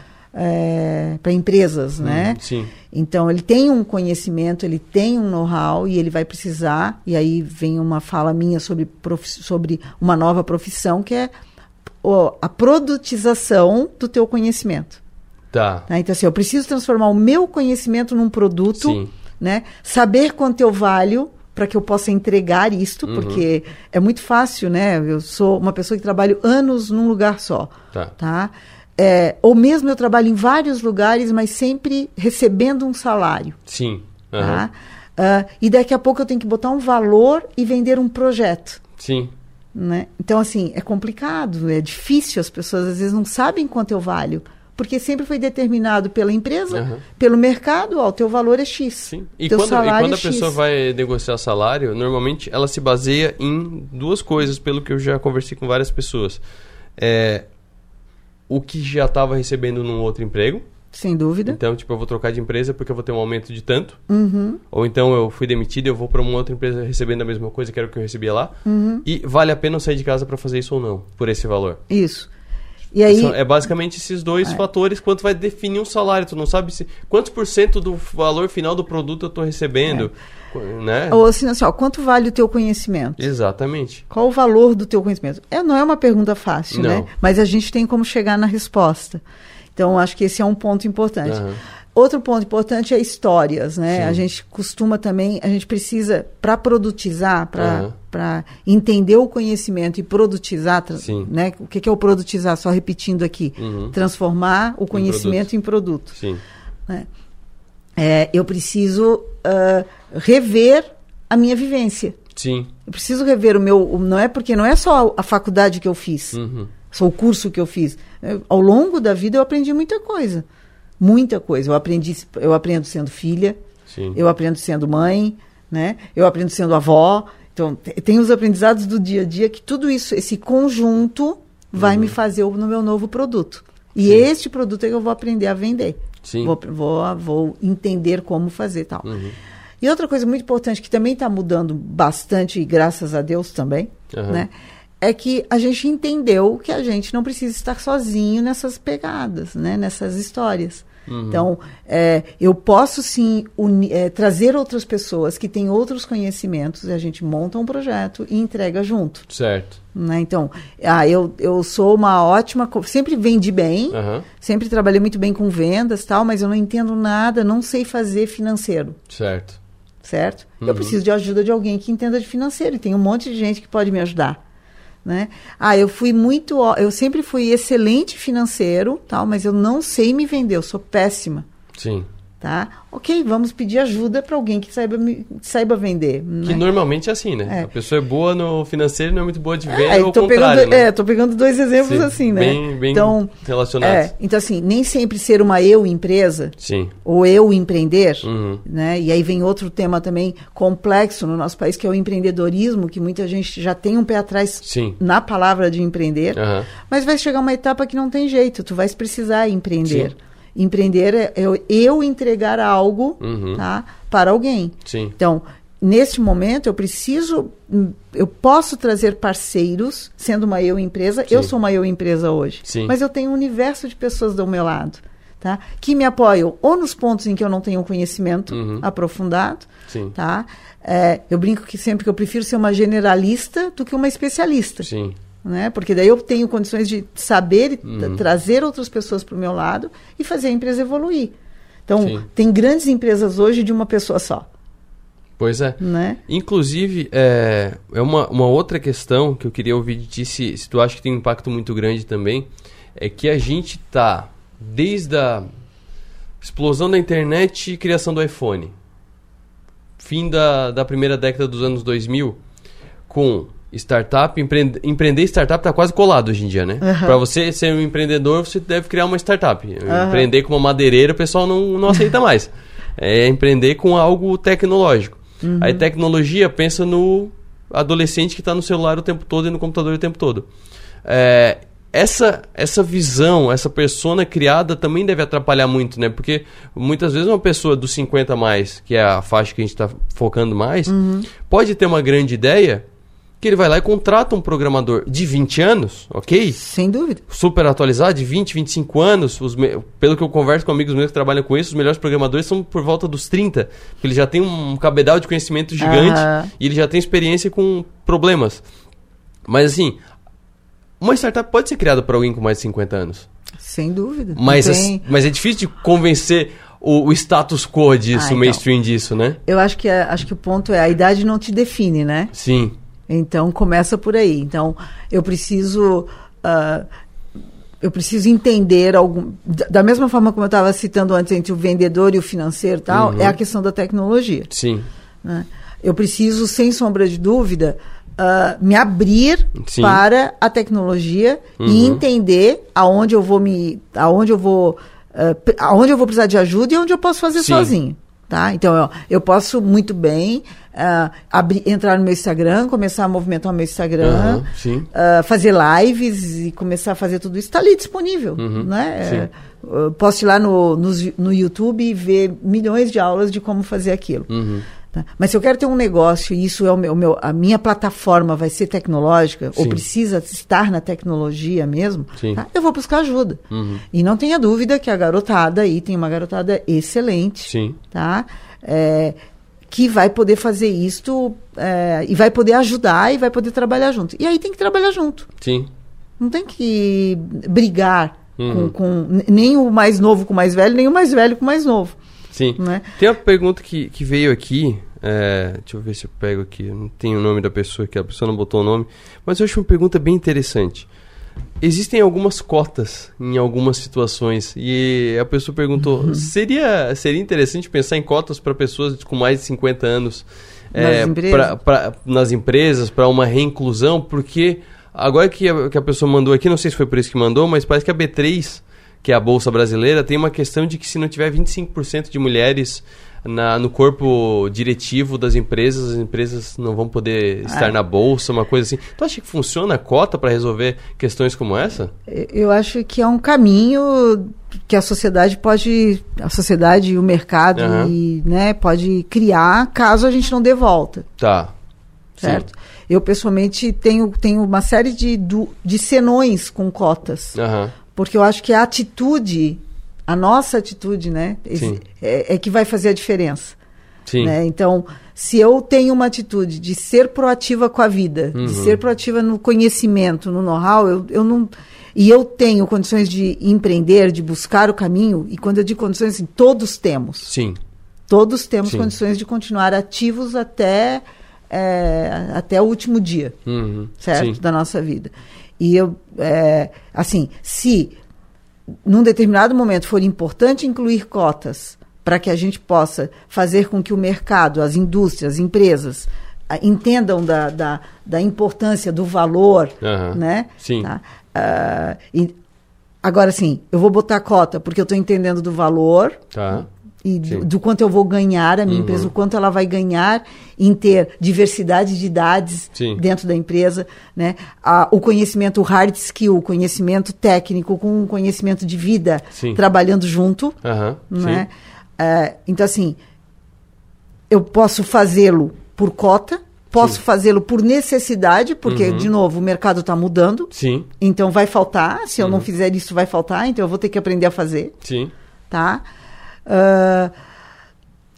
para empresas, né? Uhum. Sim. Então ele tem um conhecimento, ele tem um know-how e ele vai precisar. E aí vem uma fala minha sobre, sobre uma nova profissão que é a produtização do teu conhecimento. Tá. né? Então assim, eu preciso transformar o meu conhecimento num produto, Sim. né? Saber quanto eu valho para que eu possa entregar isto, Uhum. porque é muito fácil, né? Eu sou uma pessoa que trabalho anos num lugar só, Tá. tá? É, ou mesmo eu trabalho em vários lugares, mas sempre recebendo um salário, Sim. tá? Aham. Ah, e daqui a pouco eu tenho que botar um valor e vender um projeto. Sim. Né? Então, assim, é complicado, é difícil, as pessoas às vezes não sabem quanto eu valho, porque sempre foi determinado pela empresa, Aham. pelo mercado, ó, o teu valor é X. Sim. E quando, e quando é a pessoa X. vai negociar salário, normalmente ela se baseia em duas coisas, pelo que eu já conversei com várias pessoas. É o que já estava recebendo num outro emprego. Sem dúvida. Então, tipo, eu vou trocar de empresa porque eu vou ter um aumento de tanto. Uhum. Ou então eu fui demitido e eu vou para uma outra empresa recebendo a mesma coisa que era o que eu recebia lá. Uhum. E vale a pena eu sair de casa para fazer isso ou não, por esse valor. Isso. E aí, É basicamente esses dois É. fatores quanto vai definir um salário. Tu não sabe se quantos por cento do valor final do produto eu tô recebendo, né? ou assim, assim ó, quanto vale o teu conhecimento? Exatamente. Qual o valor do teu conhecimento? É, não é uma pergunta fácil, Não. né? Mas a gente tem como chegar na resposta. Então, acho que esse é um ponto importante. Aham. Outro ponto importante é histórias, né? Sim. A gente costuma também, a gente precisa, para produtizar, para entender o conhecimento e produtizar, né? O que, é o produtizar? Só repetindo aqui. Uhum. Transformar o conhecimento em produto. Sim. né? É, eu preciso ah, rever a minha vivência. Sim. Eu preciso rever o meu. Não é porque não é só a faculdade que eu fiz, Uhum. só o curso que eu fiz. Eu- ao longo da vida eu aprendi muita coisa. Muita coisa. Eu aprendi, eu aprendo sendo filha, Sim. eu aprendo sendo mãe, né? Eu aprendo sendo avó. Então, te- tem os aprendizados do dia a dia que tudo isso, esse conjunto, vai me fazer o- no meu novo produto. E este produto é que eu vou aprender a vender. Vou, vou, vou entender como fazer tal. Uhum. E outra coisa muito importante que também está mudando bastante, e graças a Deus também, Aham. né? É que a gente entendeu que a gente não precisa estar sozinho nessas pegadas, né? nessas histórias. Uhum. Então, é, eu posso sim é, trazer outras pessoas que têm outros conhecimentos e a gente monta um projeto e entrega junto. Certo. né? Então, ah, eu, eu sou uma ótima. Sempre vendi bem, Aham. sempre trabalhei muito bem com vendas tal, mas eu não entendo nada, não sei fazer financeiro Certo. certo? Uhum. Eu preciso de ajuda de alguém que entenda de financeiro e tem um monte de gente que pode me ajudar, né? Ah, eu fui muito, eu sempre fui excelente financeiro, tal, mas eu não sei me vender, eu sou péssima, Sim. Tá? Ok, vamos pedir ajuda para alguém que saiba, saiba vender. Que né? normalmente é assim, né? É. A pessoa é boa no financeiro e não é muito boa de venda, É, ou tô ao pegando, contrário, né? é, tô pegando dois exemplos Sim, assim, né? bem- bem então, relacionados. É, então assim, nem sempre ser uma eu empresa Sim. ou eu empreender, Uhum. né? E aí vem outro tema também complexo no nosso país que é o empreendedorismo, que muita gente já tem um pé atrás Sim. na palavra de empreender, Aham. mas vai chegar uma etapa que não tem jeito, tu vais precisar empreender. Sim. Empreender é eu, eu entregar algo, Uhum. tá, para alguém. Sim. Então, neste momento, eu preciso, hum, eu posso trazer parceiros, sendo uma eu empresa. Eu Sim. sou uma eu empresa hoje, Sim. mas eu tenho um universo de pessoas do meu lado, tá? Que me apoiam ou nos pontos em que eu não tenho conhecimento Uhum. aprofundado, Sim. tá? É, eu brinco que sempre que eu prefiro ser uma generalista do que uma especialista. Sim. Né? Porque daí eu tenho condições de saber Uhum. tra- trazer outras pessoas para o meu lado e fazer a empresa evoluir. Então, Sim. tem grandes empresas hoje de uma pessoa só. Pois é. Né? Inclusive, é, é uma, uma outra questão que eu queria ouvir de ti, se, se tu acha que tem um impacto muito grande também, é que a gente tá, desde a explosão da internet e criação do iPhone, fim da, da primeira década dos anos 2000, com startup, empreende, empreender startup tá quase colado hoje em dia, né? Aham. Para você ser um empreendedor, você deve criar uma startup. Aham. Empreender com uma madeireira, o pessoal não, não aceita mais. É empreender com algo tecnológico. Uhum. Aí tecnologia, pensa no adolescente que está no celular o tempo todo e no computador o tempo todo. É, essa, essa visão, essa persona criada também deve atrapalhar muito, né? Porque muitas vezes uma pessoa dos 50 a mais, que é a faixa que a gente está focando mais, Uhum. pode ter uma grande ideia que ele vai lá e contrata um programador de 20 anos, ok? Sem dúvida. Super atualizado, de 20, 25 anos. Os me- Pelo que eu converso com amigos meus que trabalham com isso, os melhores programadores são por volta dos 30. Porque ele já tem um cabedal de conhecimento gigante Aham. e ele já tem experiência com problemas. Mas assim, uma startup pode ser criada por alguém com mais de 50 anos. Sem dúvida. Mas, tem- mas é difícil de convencer o, o status quo disso, Ah, o então. mainstream disso, né? Eu acho que, é- acho que o ponto é a idade não te define, né? Sim. Então começa por aí. Então eu preciso ah, eu preciso entender algum da mesma forma como eu estava citando antes entre o vendedor e o financeiro e tal Uhum. é a questão da tecnologia. Sim. né? Eu preciso sem sombra de dúvida ah, me abrir Sim. para a tecnologia e Uhum. entender aonde eu vou me aonde eu vou pre- aonde eu vou precisar de ajuda e onde eu posso fazer Sim. sozinho. Tá? Então, eu, eu posso muito bem ah, abrir, entrar no meu Instagram, começar a movimentar o meu Instagram, sim. ah, fazer lives e começar a fazer tudo isso. Está ali disponível. Uhum, Né? eu posso ir lá no, nos- no YouTube e ver milhões de aulas de como fazer aquilo. Uhum. Tá? Mas se eu quero ter um negócio e isso é o meu, o meu- a minha plataforma vai ser tecnológica ou Sim. precisa estar na tecnologia mesmo, tá? eu vou buscar ajuda. Uhum. E não tenha dúvida que a garotada aí tem uma garotada excelente, Sim. tá? É, que vai poder fazer isto é, e vai poder ajudar e vai poder trabalhar junto. E aí tem que trabalhar junto. Sim. Não tem que brigar Uhum. com, com nem o mais novo com o mais velho, nem o mais velho com o mais novo. Sim. Né? Tem uma pergunta que, que veio aqui. é, deixa eu ver se eu pego aqui. Não tenho o nome da pessoa aqui, a pessoa não botou o nome. Mas eu acho uma pergunta bem interessante. Existem algumas cotas em algumas situações. E a pessoa perguntou: Uhum. seria, seria interessante pensar em cotas para pessoas com mais de 50 anos Nas empresas? pra- pra- nas empresas para uma reinclusão? Porque agora que a, que a pessoa mandou aqui, não sei se foi por isso que mandou, mas parece que a B3 que é a Bolsa Brasileira, tem uma questão de que se não tiver 25% de mulheres na, no corpo diretivo das empresas, as empresas não vão poder estar Ah. na Bolsa, uma coisa assim. Tu acha que funciona a cota para resolver questões como essa? Eu acho que é um caminho que a sociedade pode, a sociedade e o mercado Aham. e, né, pode criar caso a gente não dê volta. Tá. certo? Eu, pessoalmente, tenho, tenho uma série de, de senões com cotas. Aham. Porque eu acho que a atitude, a nossa atitude, né, é, é que vai fazer a diferença. Né? Então, se eu tenho uma atitude de ser proativa com a vida, Uhum. de ser proativa no conhecimento, no know-how, eu, eu não. E eu tenho condições de empreender, de buscar o caminho, e quando eu digo condições, assim, todos temos. Sim. Todos temos Sim. condições de continuar ativos até, é, até o último dia Uhum. certo? Sim. Da nossa vida. E eu, é, assim, se num determinado momento for importante incluir cotas para que a gente possa fazer com que o mercado, as indústrias, as empresas entendam da, da, da importância do valor, Aham. né? Sim. Tá? Ah, e- agora, sim, eu vou botar cota porque eu estou entendendo do valor, Tá. E do, do quanto eu vou ganhar, a minha Uhum. empresa, o quanto ela vai ganhar em ter diversidade de idades Sim. dentro da empresa, né? O conhecimento hard skill, o conhecimento técnico com o conhecimento de vida Sim. trabalhando junto, Aham. né? Então assim, eu posso fazê-lo por cota, posso fazê-lo por necessidade, porque Uhum. de novo o mercado está mudando, Sim. então vai faltar. Se eu não Uhum. fizer isso, vai faltar. Então eu vou ter que aprender a fazer Sim. tá? Ah,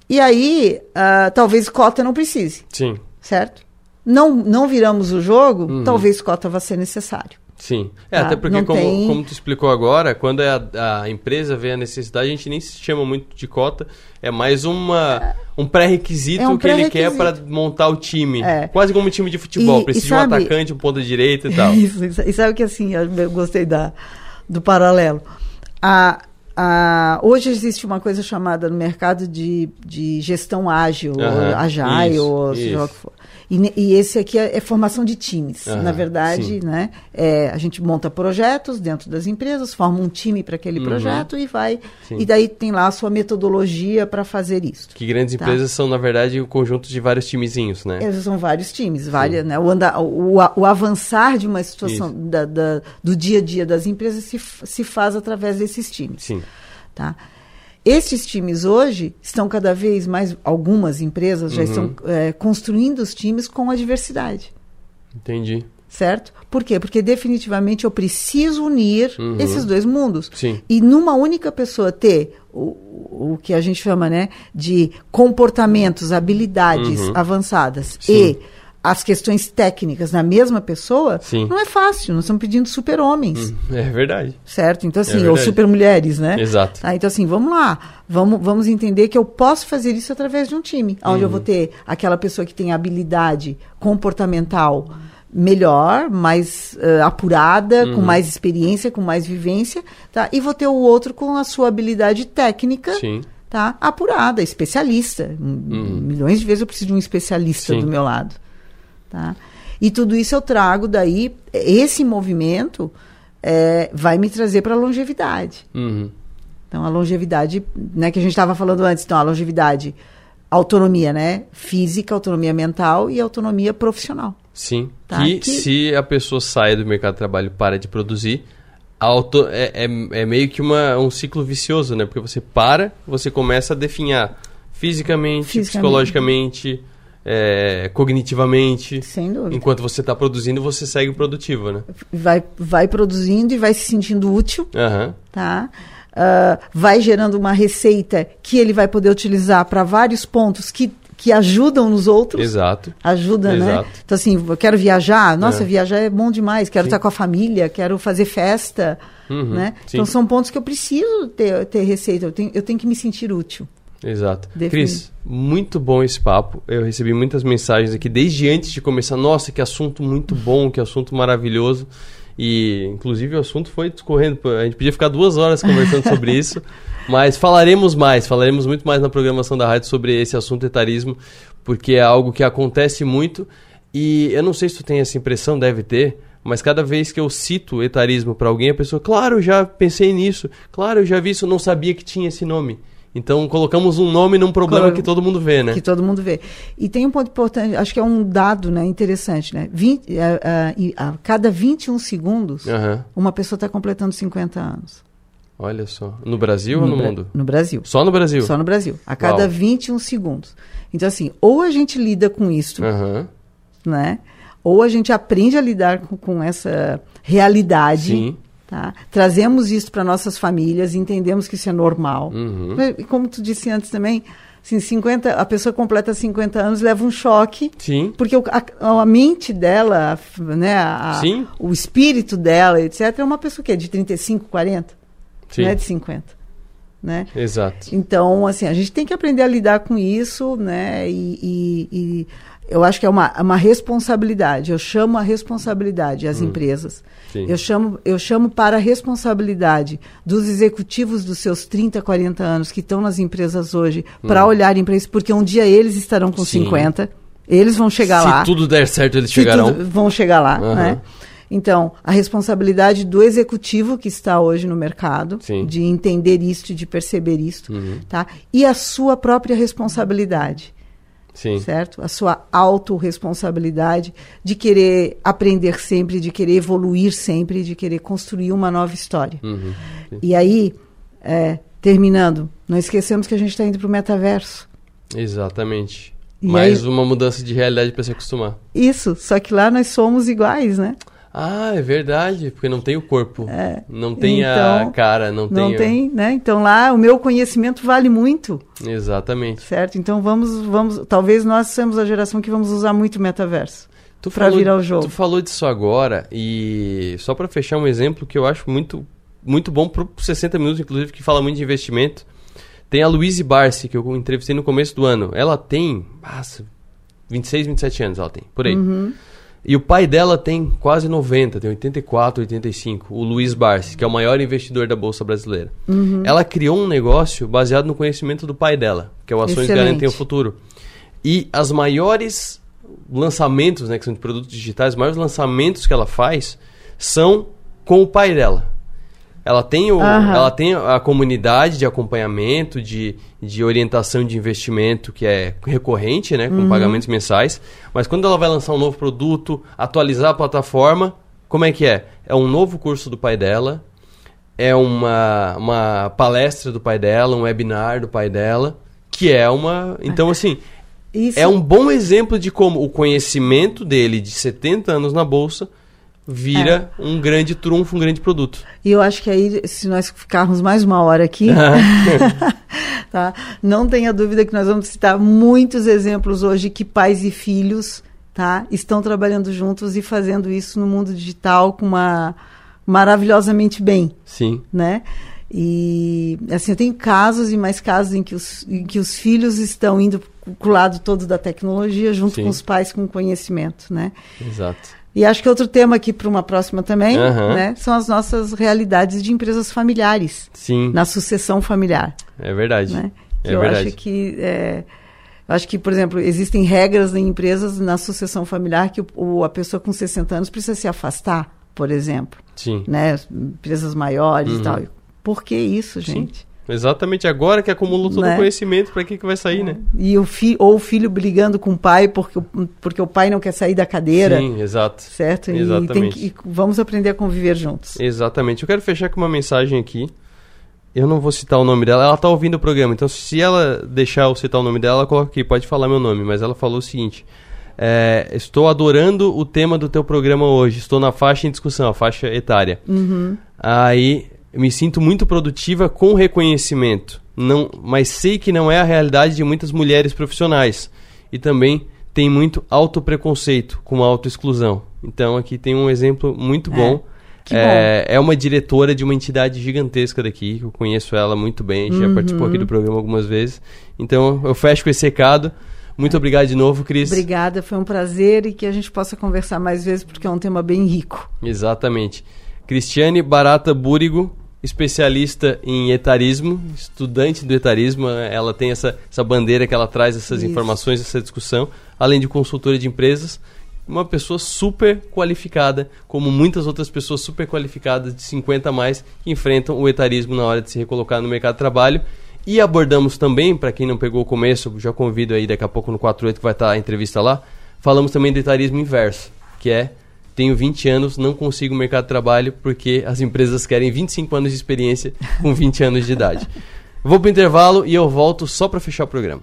e aí, ah, talvez cota não precise, Sim. certo? Não, não viramos o jogo, Uhum. talvez cota vá ser necessário. Sim. É, Tá, até porque, como, tem- como tu explicou agora, quando é a, a empresa vê a necessidade, a gente nem se chama muito de cota. É mais uma, um pré-requisito É um que ele quer para montar o time. É. Quase como um time de futebol. E- e Precisa de sabe- um atacante, um ponta direita e tal. Isso, isso. E sabe que assim, eu eu gostei da, do paralelo. A, a, hoje existe uma coisa chamada no mercado de, de gestão ágil, ou agile, isso, ou seja isso. o que for. E, e esse aqui é, é formação de times. Aham, Na verdade, sim. né, é, a gente monta projetos dentro das empresas, forma um time para aquele Uhum. projeto e vai. Sim. E daí tem lá a sua metodologia para fazer isso. Que grandes Tá. empresas são, na verdade, o conjunto de vários timezinhos, né? Esses são vários times, várias, né? O, anda, o, o avançar de uma situação da, da- do dia a dia das empresas se, se faz através desses times. Sim. Tá? Esses times hoje estão cada vez mais, algumas empresas já Uhum. estão é, construindo os times com a diversidade, Entendi. certo? Por quê? Porque definitivamente eu preciso unir Uhum. esses dois mundos. Sim. E numa única pessoa ter o, o que a gente chama né, de comportamentos, habilidades Uhum. avançadas Sim. e as questões técnicas na mesma pessoa, Sim. não é fácil. Nós estamos pedindo super-homens. É verdade. Certo? Então, assim, ou verdade. super mulheres, né? Exato. Tá, então, assim, vamos lá. Vamos, vamos entender que eu posso fazer isso através de um time, onde eu Uhum. vou ter aquela pessoa que tem habilidade comportamental melhor, mais eh, apurada, com Uhum. mais experiência, com mais vivência, tá? E vou ter o outro com a sua habilidade técnica, Sim. tá? Apurada, especialista. M- Milhões de vezes eu preciso de um especialista Sim. do meu lado, tá? E tudo isso eu trago daí, esse movimento eh, vai me trazer para a longevidade. Uhum. Então, a longevidade, né, que a gente estava falando antes, então, a longevidade, autonomia, né, física, autonomia mental e autonomia profissional. Sim. Tá, que, que- se a pessoa sai do mercado de trabalho e para de produzir, auto, é, é, é meio que uma, um ciclo vicioso, né? Porque você para, você começa a definhar fisicamente, Fisicamente. psicologicamente, é, cognitivamente. Sem dúvida. Enquanto você está produzindo, você segue produtivo, né? Vai, vai produzindo e vai se sentindo útil, Aham. tá? Ah, vai gerando uma receita que ele vai poder utilizar para vários pontos que, que ajudam nos outros. Exato. Ajuda, né? Exato. Então, assim, eu quero viajar. Nossa, É. viajar é bom demais. Quero Sim. estar com a família, quero fazer festa, Uhum, né? sim. Então, são pontos que eu preciso ter, ter receita. Eu tenho, eu tenho que me sentir útil. Exato. Cris, muito bom esse papo. Eu recebi muitas mensagens aqui desde antes de começar. Nossa, que assunto muito bom, que assunto maravilhoso. E, inclusive, o assunto foi discorrendo. A gente podia ficar duas horas conversando sobre isso. Mas falaremos mais, falaremos muito mais na programação da rádio sobre esse assunto etarismo, porque é algo que acontece muito. E eu não sei se tu tem essa impressão, deve ter, mas cada vez que eu cito etarismo para alguém, a pessoa, claro, já pensei nisso, claro, eu já vi isso, não sabia que tinha esse nome. Então colocamos um nome num problema que todo mundo vê, né? Que todo mundo vê. E tem um ponto importante, acho que é um dado né, interessante, né? 20, eh, eh, e a cada 21 segundos, Aham. uma pessoa está completando 50 anos. Olha só. No Brasil ou no Bra- mundo? No Brasil. Só no Brasil? Só no Brasil. A cada Uau. 21 segundos. Então, assim, ou a gente lida com isso Aham. né? Ou a gente aprende a lidar com, com essa realidade, Sim. Tá? Trazemos isso para nossas famílias, entendemos que isso é normal. Uhum. E como tu disse antes também, assim, 50, a pessoa completa 50 anos, leva um choque, Sim. porque o- a, a mente dela, né, a- Sim. o espírito dela, etc, é uma pessoa que é de 35, 40, Sim. não é de 50, né? Exato. Então, assim, a gente tem que aprender a lidar com isso, né? E, e- e eu acho que é uma, uma responsabilidade. Eu chamo a responsabilidade às Hum. empresas. Sim. Eu chamo, eu chamo para a responsabilidade dos executivos dos seus 30, 40 anos que estão nas empresas hoje para Hum. olharem para isso, porque um dia eles estarão com Sim. 50, eles vão chegar Se lá. tudo der certo, eles Se chegarão. vão chegar lá, Aham. né? Então, a responsabilidade do executivo que está hoje no mercado, Sim. de entender isto, de perceber isto, Uhum. tá? E a sua própria responsabilidade, Sim. certo? A sua autorresponsabilidade de querer aprender sempre, de querer evoluir sempre, de querer construir uma nova história. Uhum. E aí, é, terminando, não esquecemos que a gente está indo para o metaverso. Exatamente. E Mais aí- uma mudança de realidade para se acostumar. Isso, só que lá nós somos iguais, né? Ah, é verdade, porque não tem o corpo. É. Não tem a Então, cara, não, Não tem. o- tem, né? Então lá o meu conhecimento vale muito, Exatamente. certo? Então vamos, vamos, talvez nós sejamos a geração que vamos usar muito o metaverso para virar o jogo. Tu falou disso agora e só para fechar um exemplo que eu acho muito muito bom pro 60 minutos inclusive que fala muito de investimento. Tem a Louise Barsi que eu entrevistei no começo do ano. Ela tem, nossa, 26, 27 anos ela tem, por aí. Uhum. E o pai dela tem quase 90, tem 84, 85, o Luiz Barsi, que é o maior investidor da bolsa brasileira. Uhum. Ela criou um negócio baseado no conhecimento do pai dela, que é o Ações Excelente. Garantem o Futuro. E as maiores lançamentos, né, que são de produtos digitais, os maiores lançamentos que ela faz são com o pai dela. Ela tem, o, ela tem a comunidade de acompanhamento, de, de orientação de investimento que é recorrente, né, com Uhum. pagamentos mensais. Mas quando ela vai lançar um novo produto, atualizar a plataforma, como é que é? É um novo curso do pai dela, é uma, uma palestra do pai dela, um webinar do pai dela, que é uma. Então, assim, Isso- é um bom exemplo de como o conhecimento dele de 70 anos na bolsa vira um grande trunfo, um grande produto. E eu acho que aí, se nós ficarmos mais uma hora aqui, tá? não tenha dúvida que nós vamos citar muitos exemplos hoje que pais e filhos tá? estão trabalhando juntos e fazendo isso no mundo digital com uma maravilhosamente bem. Sim. né? E assim, eu tenho casos e mais casos em que os, em que os filhos estão indo para o lado todo da tecnologia, junto Sim. com os pais com conhecimento, né? Exato. E acho que outro tema aqui para uma próxima também, Aham. né? São as nossas realidades de empresas familiares, Sim. na sucessão familiar, É verdade. né? É eu verdade. acho que é, eu acho que, por exemplo, existem regras em empresas na sucessão familiar que o, a pessoa com 60 anos precisa se afastar, por exemplo, Sim. né? Empresas maiores Uhum. e tal. Por que isso, Sim. Exatamente agora que acumulou todo Né? o conhecimento, para que, que vai sair, né? E o fi, ou o filho brigando com o pai porque, o- porque o pai não quer sair da cadeira, Sim, exato. certo? E tem Exatamente. que, e vamos aprender a conviver juntos. Exatamente. Eu quero fechar com uma mensagem aqui. Eu não vou citar o nome dela. Ela tá ouvindo o programa, então se ela deixar eu citar o nome dela, ela coloca aqui, pode falar meu nome. Mas ela falou o seguinte: é, Estou adorando o tema do teu programa hoje. Estou na faixa em discussão, a faixa etária. Uhum. Aí eu me sinto muito produtiva com reconhecimento, não, mas sei que não é a realidade de muitas mulheres profissionais e também tem muito autopreconceito com autoexclusão. Então aqui tem um exemplo muito É, bom. que É, é uma diretora de uma entidade gigantesca daqui, eu conheço ela muito bem, gente já Uhum. participou aqui do programa algumas vezes. Então eu fecho com esse recado. Muito obrigado de novo, Cris. Obrigada, foi um prazer e que a gente possa conversar mais vezes porque é um tema bem rico. Exatamente. Cristiane Barata Búrigo, especialista em etarismo, estudante do etarismo, ela tem essa, essa bandeira que ela traz essas Isso. informações, essa discussão, além de consultora de empresas, uma pessoa super qualificada, como muitas outras pessoas super qualificadas de 50 a mais que enfrentam o etarismo na hora de se recolocar no mercado de trabalho. E abordamos também, para quem não pegou o começo, já convido aí daqui a pouco no 48 que vai estar a entrevista lá, falamos também do etarismo inverso, que é tenho 20 anos, não consigo mercado de trabalho porque as empresas querem 25 anos de experiência com 20 anos de idade. Vou pro intervalo e eu volto só para fechar o programa.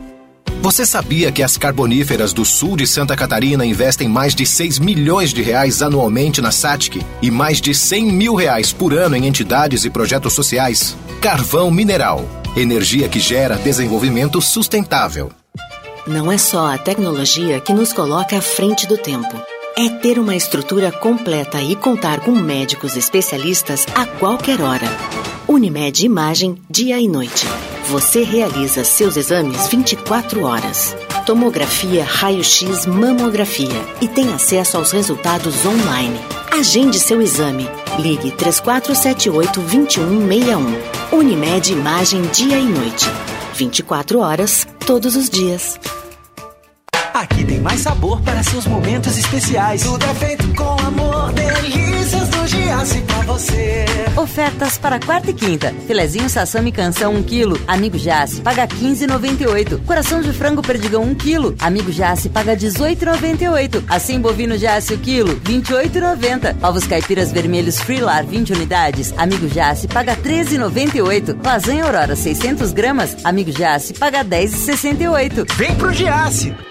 Você sabia que as carboníferas do sul de Santa Catarina investem mais de 6 milhões de reais anualmente na SATIC e mais de 100 mil reais por ano em entidades e projetos sociais? Carvão Mineral. Energia que gera desenvolvimento sustentável. Não é só a tecnologia que nos coloca à frente do tempo. É ter uma estrutura completa e contar com médicos especialistas a qualquer hora. Unimed Imagem, dia e noite. Você realiza seus exames 24 horas. Tomografia, raio-x, mamografia e tem acesso aos resultados online. Agende seu exame. Ligue 3478-2161. Unimed Imagem Dia e Noite. 24 horas, todos os dias. Aqui tem mais sabor para seus momentos especiais. Tudo é feito com amor, delícias do Giasse pra você. Ofertas para quarta e quinta. Filezinho Sassami Canção 1 kg. Amigo Jace paga 15,98. Coração de frango perdigão 1 kg. Amigo Jace paga 18,98. Assim bovino Jace o quilo 28,90. Ovos caipiras vermelhos Freelar 20 unidades. Amigo Jace paga 13,98. Lasanha Aurora 600 gramas. Amigo Jace paga 10,68. Vem pro Giasse.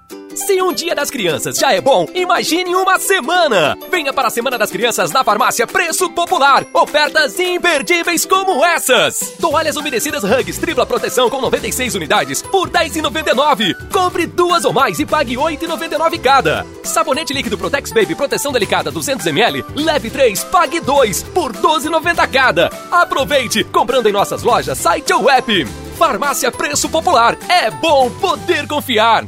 Se um dia das crianças já é bom, imagine uma semana! Venha para a Semana das Crianças na farmácia Preço Popular. Ofertas imperdíveis como essas! Toalhas umedecidas Hugs tripla proteção com 96 unidades por R$ 10,99. Compre duas ou mais e pague R$ 8,99 cada. Sabonete líquido Protex Baby proteção delicada 200ml, leve 3, pague 2 por R$ 12,90 cada. Aproveite comprando em nossas lojas, site ou app. Farmácia Preço Popular. É bom poder confiar.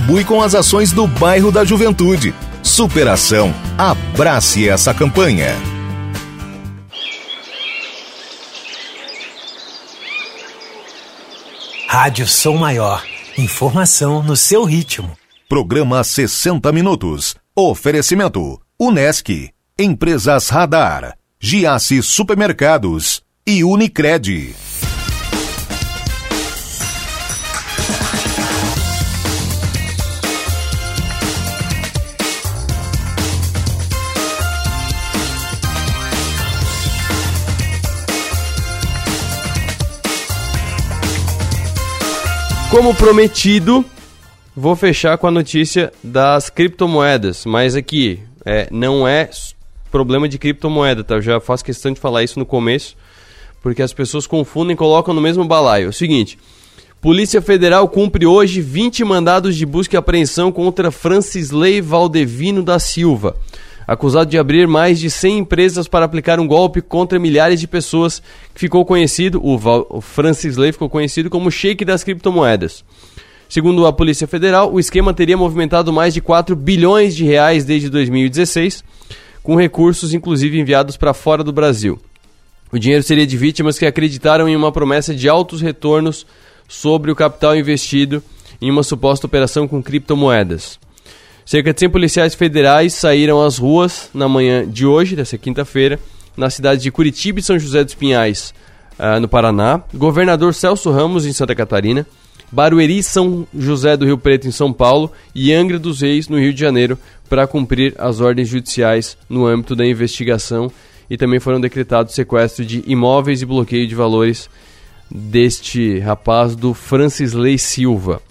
contribui com as ações do bairro da Juventude. Superação. Abrace essa campanha. Rádio Som Maior. Informação no seu ritmo. Programa 60 Minutos. Oferecimento. Unesc. Empresas Radar. Giasse Supermercados. E Unicred. Como prometido, vou fechar com a notícia das criptomoedas, mas aqui é, não é problema de criptomoeda, tá? Eu já faço questão de falar isso no começo, porque as pessoas confundem e colocam no mesmo balaio. É o seguinte, Polícia Federal cumpre hoje 20 mandados de busca e apreensão contra Francisley Valdevino da Silva, acusado de abrir mais de 100 empresas para aplicar um golpe contra milhares de pessoas, ficou conhecido, o, Val, o Francisley ficou conhecido como Sheik das criptomoedas. Segundo a Polícia Federal, o esquema teria movimentado mais de 4 bilhões de reais desde 2016, com recursos inclusive enviados para fora do Brasil. O dinheiro seria de vítimas que acreditaram em uma promessa de altos retornos sobre o capital investido em uma suposta operação com criptomoedas. Cerca de 100 policiais federais saíram às ruas na manhã de hoje, dessa quinta-feira, na cidade de Curitiba e São José dos Pinhais, uh, no Paraná, governador Celso Ramos, em Santa Catarina, Barueri São José do Rio Preto, em São Paulo, e Angra dos Reis, no Rio de Janeiro, para cumprir as ordens judiciais no âmbito da investigação. E também foram decretados sequestro de imóveis e bloqueio de valores deste rapaz do Francisley Silva.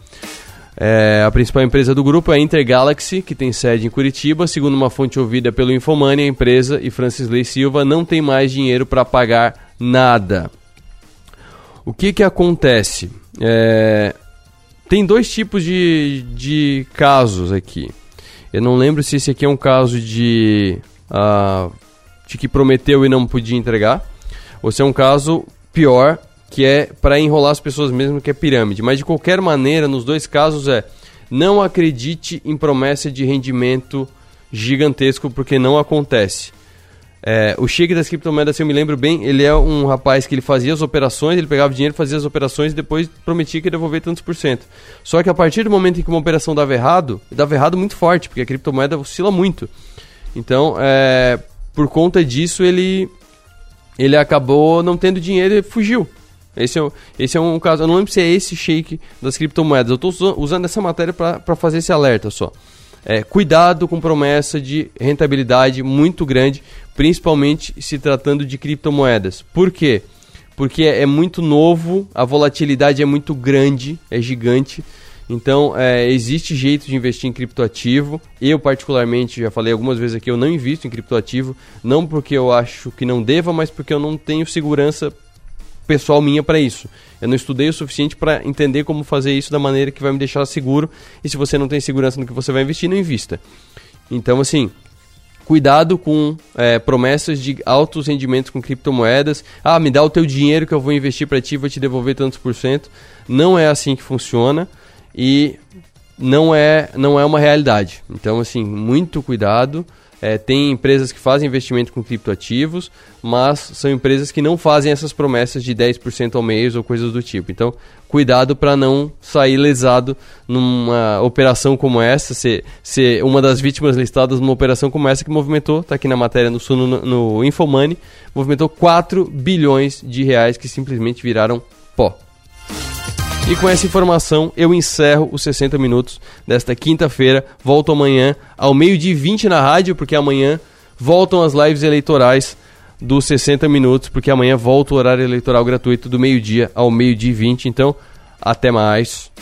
É, a principal empresa do grupo é a Intergalaxy, que tem sede em Curitiba. Segundo uma fonte ouvida pelo Infomani, a empresa e Francisley Silva não tem mais dinheiro para pagar nada. O que, que acontece? É, tem dois tipos de, de casos aqui. Eu não lembro se esse aqui é um caso de, uh, de que prometeu e não podia entregar, ou se é um caso pior, que é para enrolar as pessoas mesmo, que é pirâmide. Mas de qualquer maneira, nos dois casos é não acredite em promessa de rendimento gigantesco, porque não acontece. É, o Sheik das criptomoedas, se eu me lembro bem, ele é um rapaz que ele fazia as operações, ele pegava dinheiro, fazia as operações e depois prometia que ia devolver tantos por cento. Só que a partir do momento em que uma operação dava errado, dava errado muito forte, porque a criptomoeda oscila muito. Então, é, por conta disso, ele, ele acabou não tendo dinheiro e fugiu. Esse é, esse é um caso. Eu não lembro se é esse shake das criptomoedas. Eu estou usando essa matéria para fazer esse alerta só. É, cuidado com promessa de rentabilidade muito grande, principalmente se tratando de criptomoedas. Por quê? Porque é, é muito novo, a volatilidade é muito grande, é gigante. Então, é, existe jeito de investir em criptoativo. Eu, particularmente, já falei algumas vezes aqui, eu não invisto em criptoativo. Não porque eu acho que não deva, mas porque eu não tenho segurança pessoal minha para isso. Eu não estudei o suficiente para entender como fazer isso da maneira que vai me deixar seguro. E se você não tem segurança no que você vai investir, não invista. Então, assim, cuidado com é, promessas de altos rendimentos com criptomoedas. Ah, me dá o teu dinheiro que eu vou investir para ti, vou te devolver tantos por cento. Não é assim que funciona e não é, não é uma realidade. Então, assim, muito cuidado. É, tem empresas que fazem investimento com criptoativos, mas são empresas que não fazem essas promessas de 10% ao mês ou coisas do tipo. Então, cuidado para não sair lesado numa operação como essa, ser, ser uma das vítimas listadas numa operação como essa que movimentou, está aqui na matéria no, no, no Infomoney, movimentou 4 bilhões de reais que simplesmente viraram pó. E com essa informação eu encerro os 60 minutos desta quinta-feira. Volto amanhã ao meio-dia 20 na rádio, porque amanhã voltam as lives eleitorais dos 60 minutos, porque amanhã volta o horário eleitoral gratuito do meio-dia ao meio-dia 20. Então, até mais.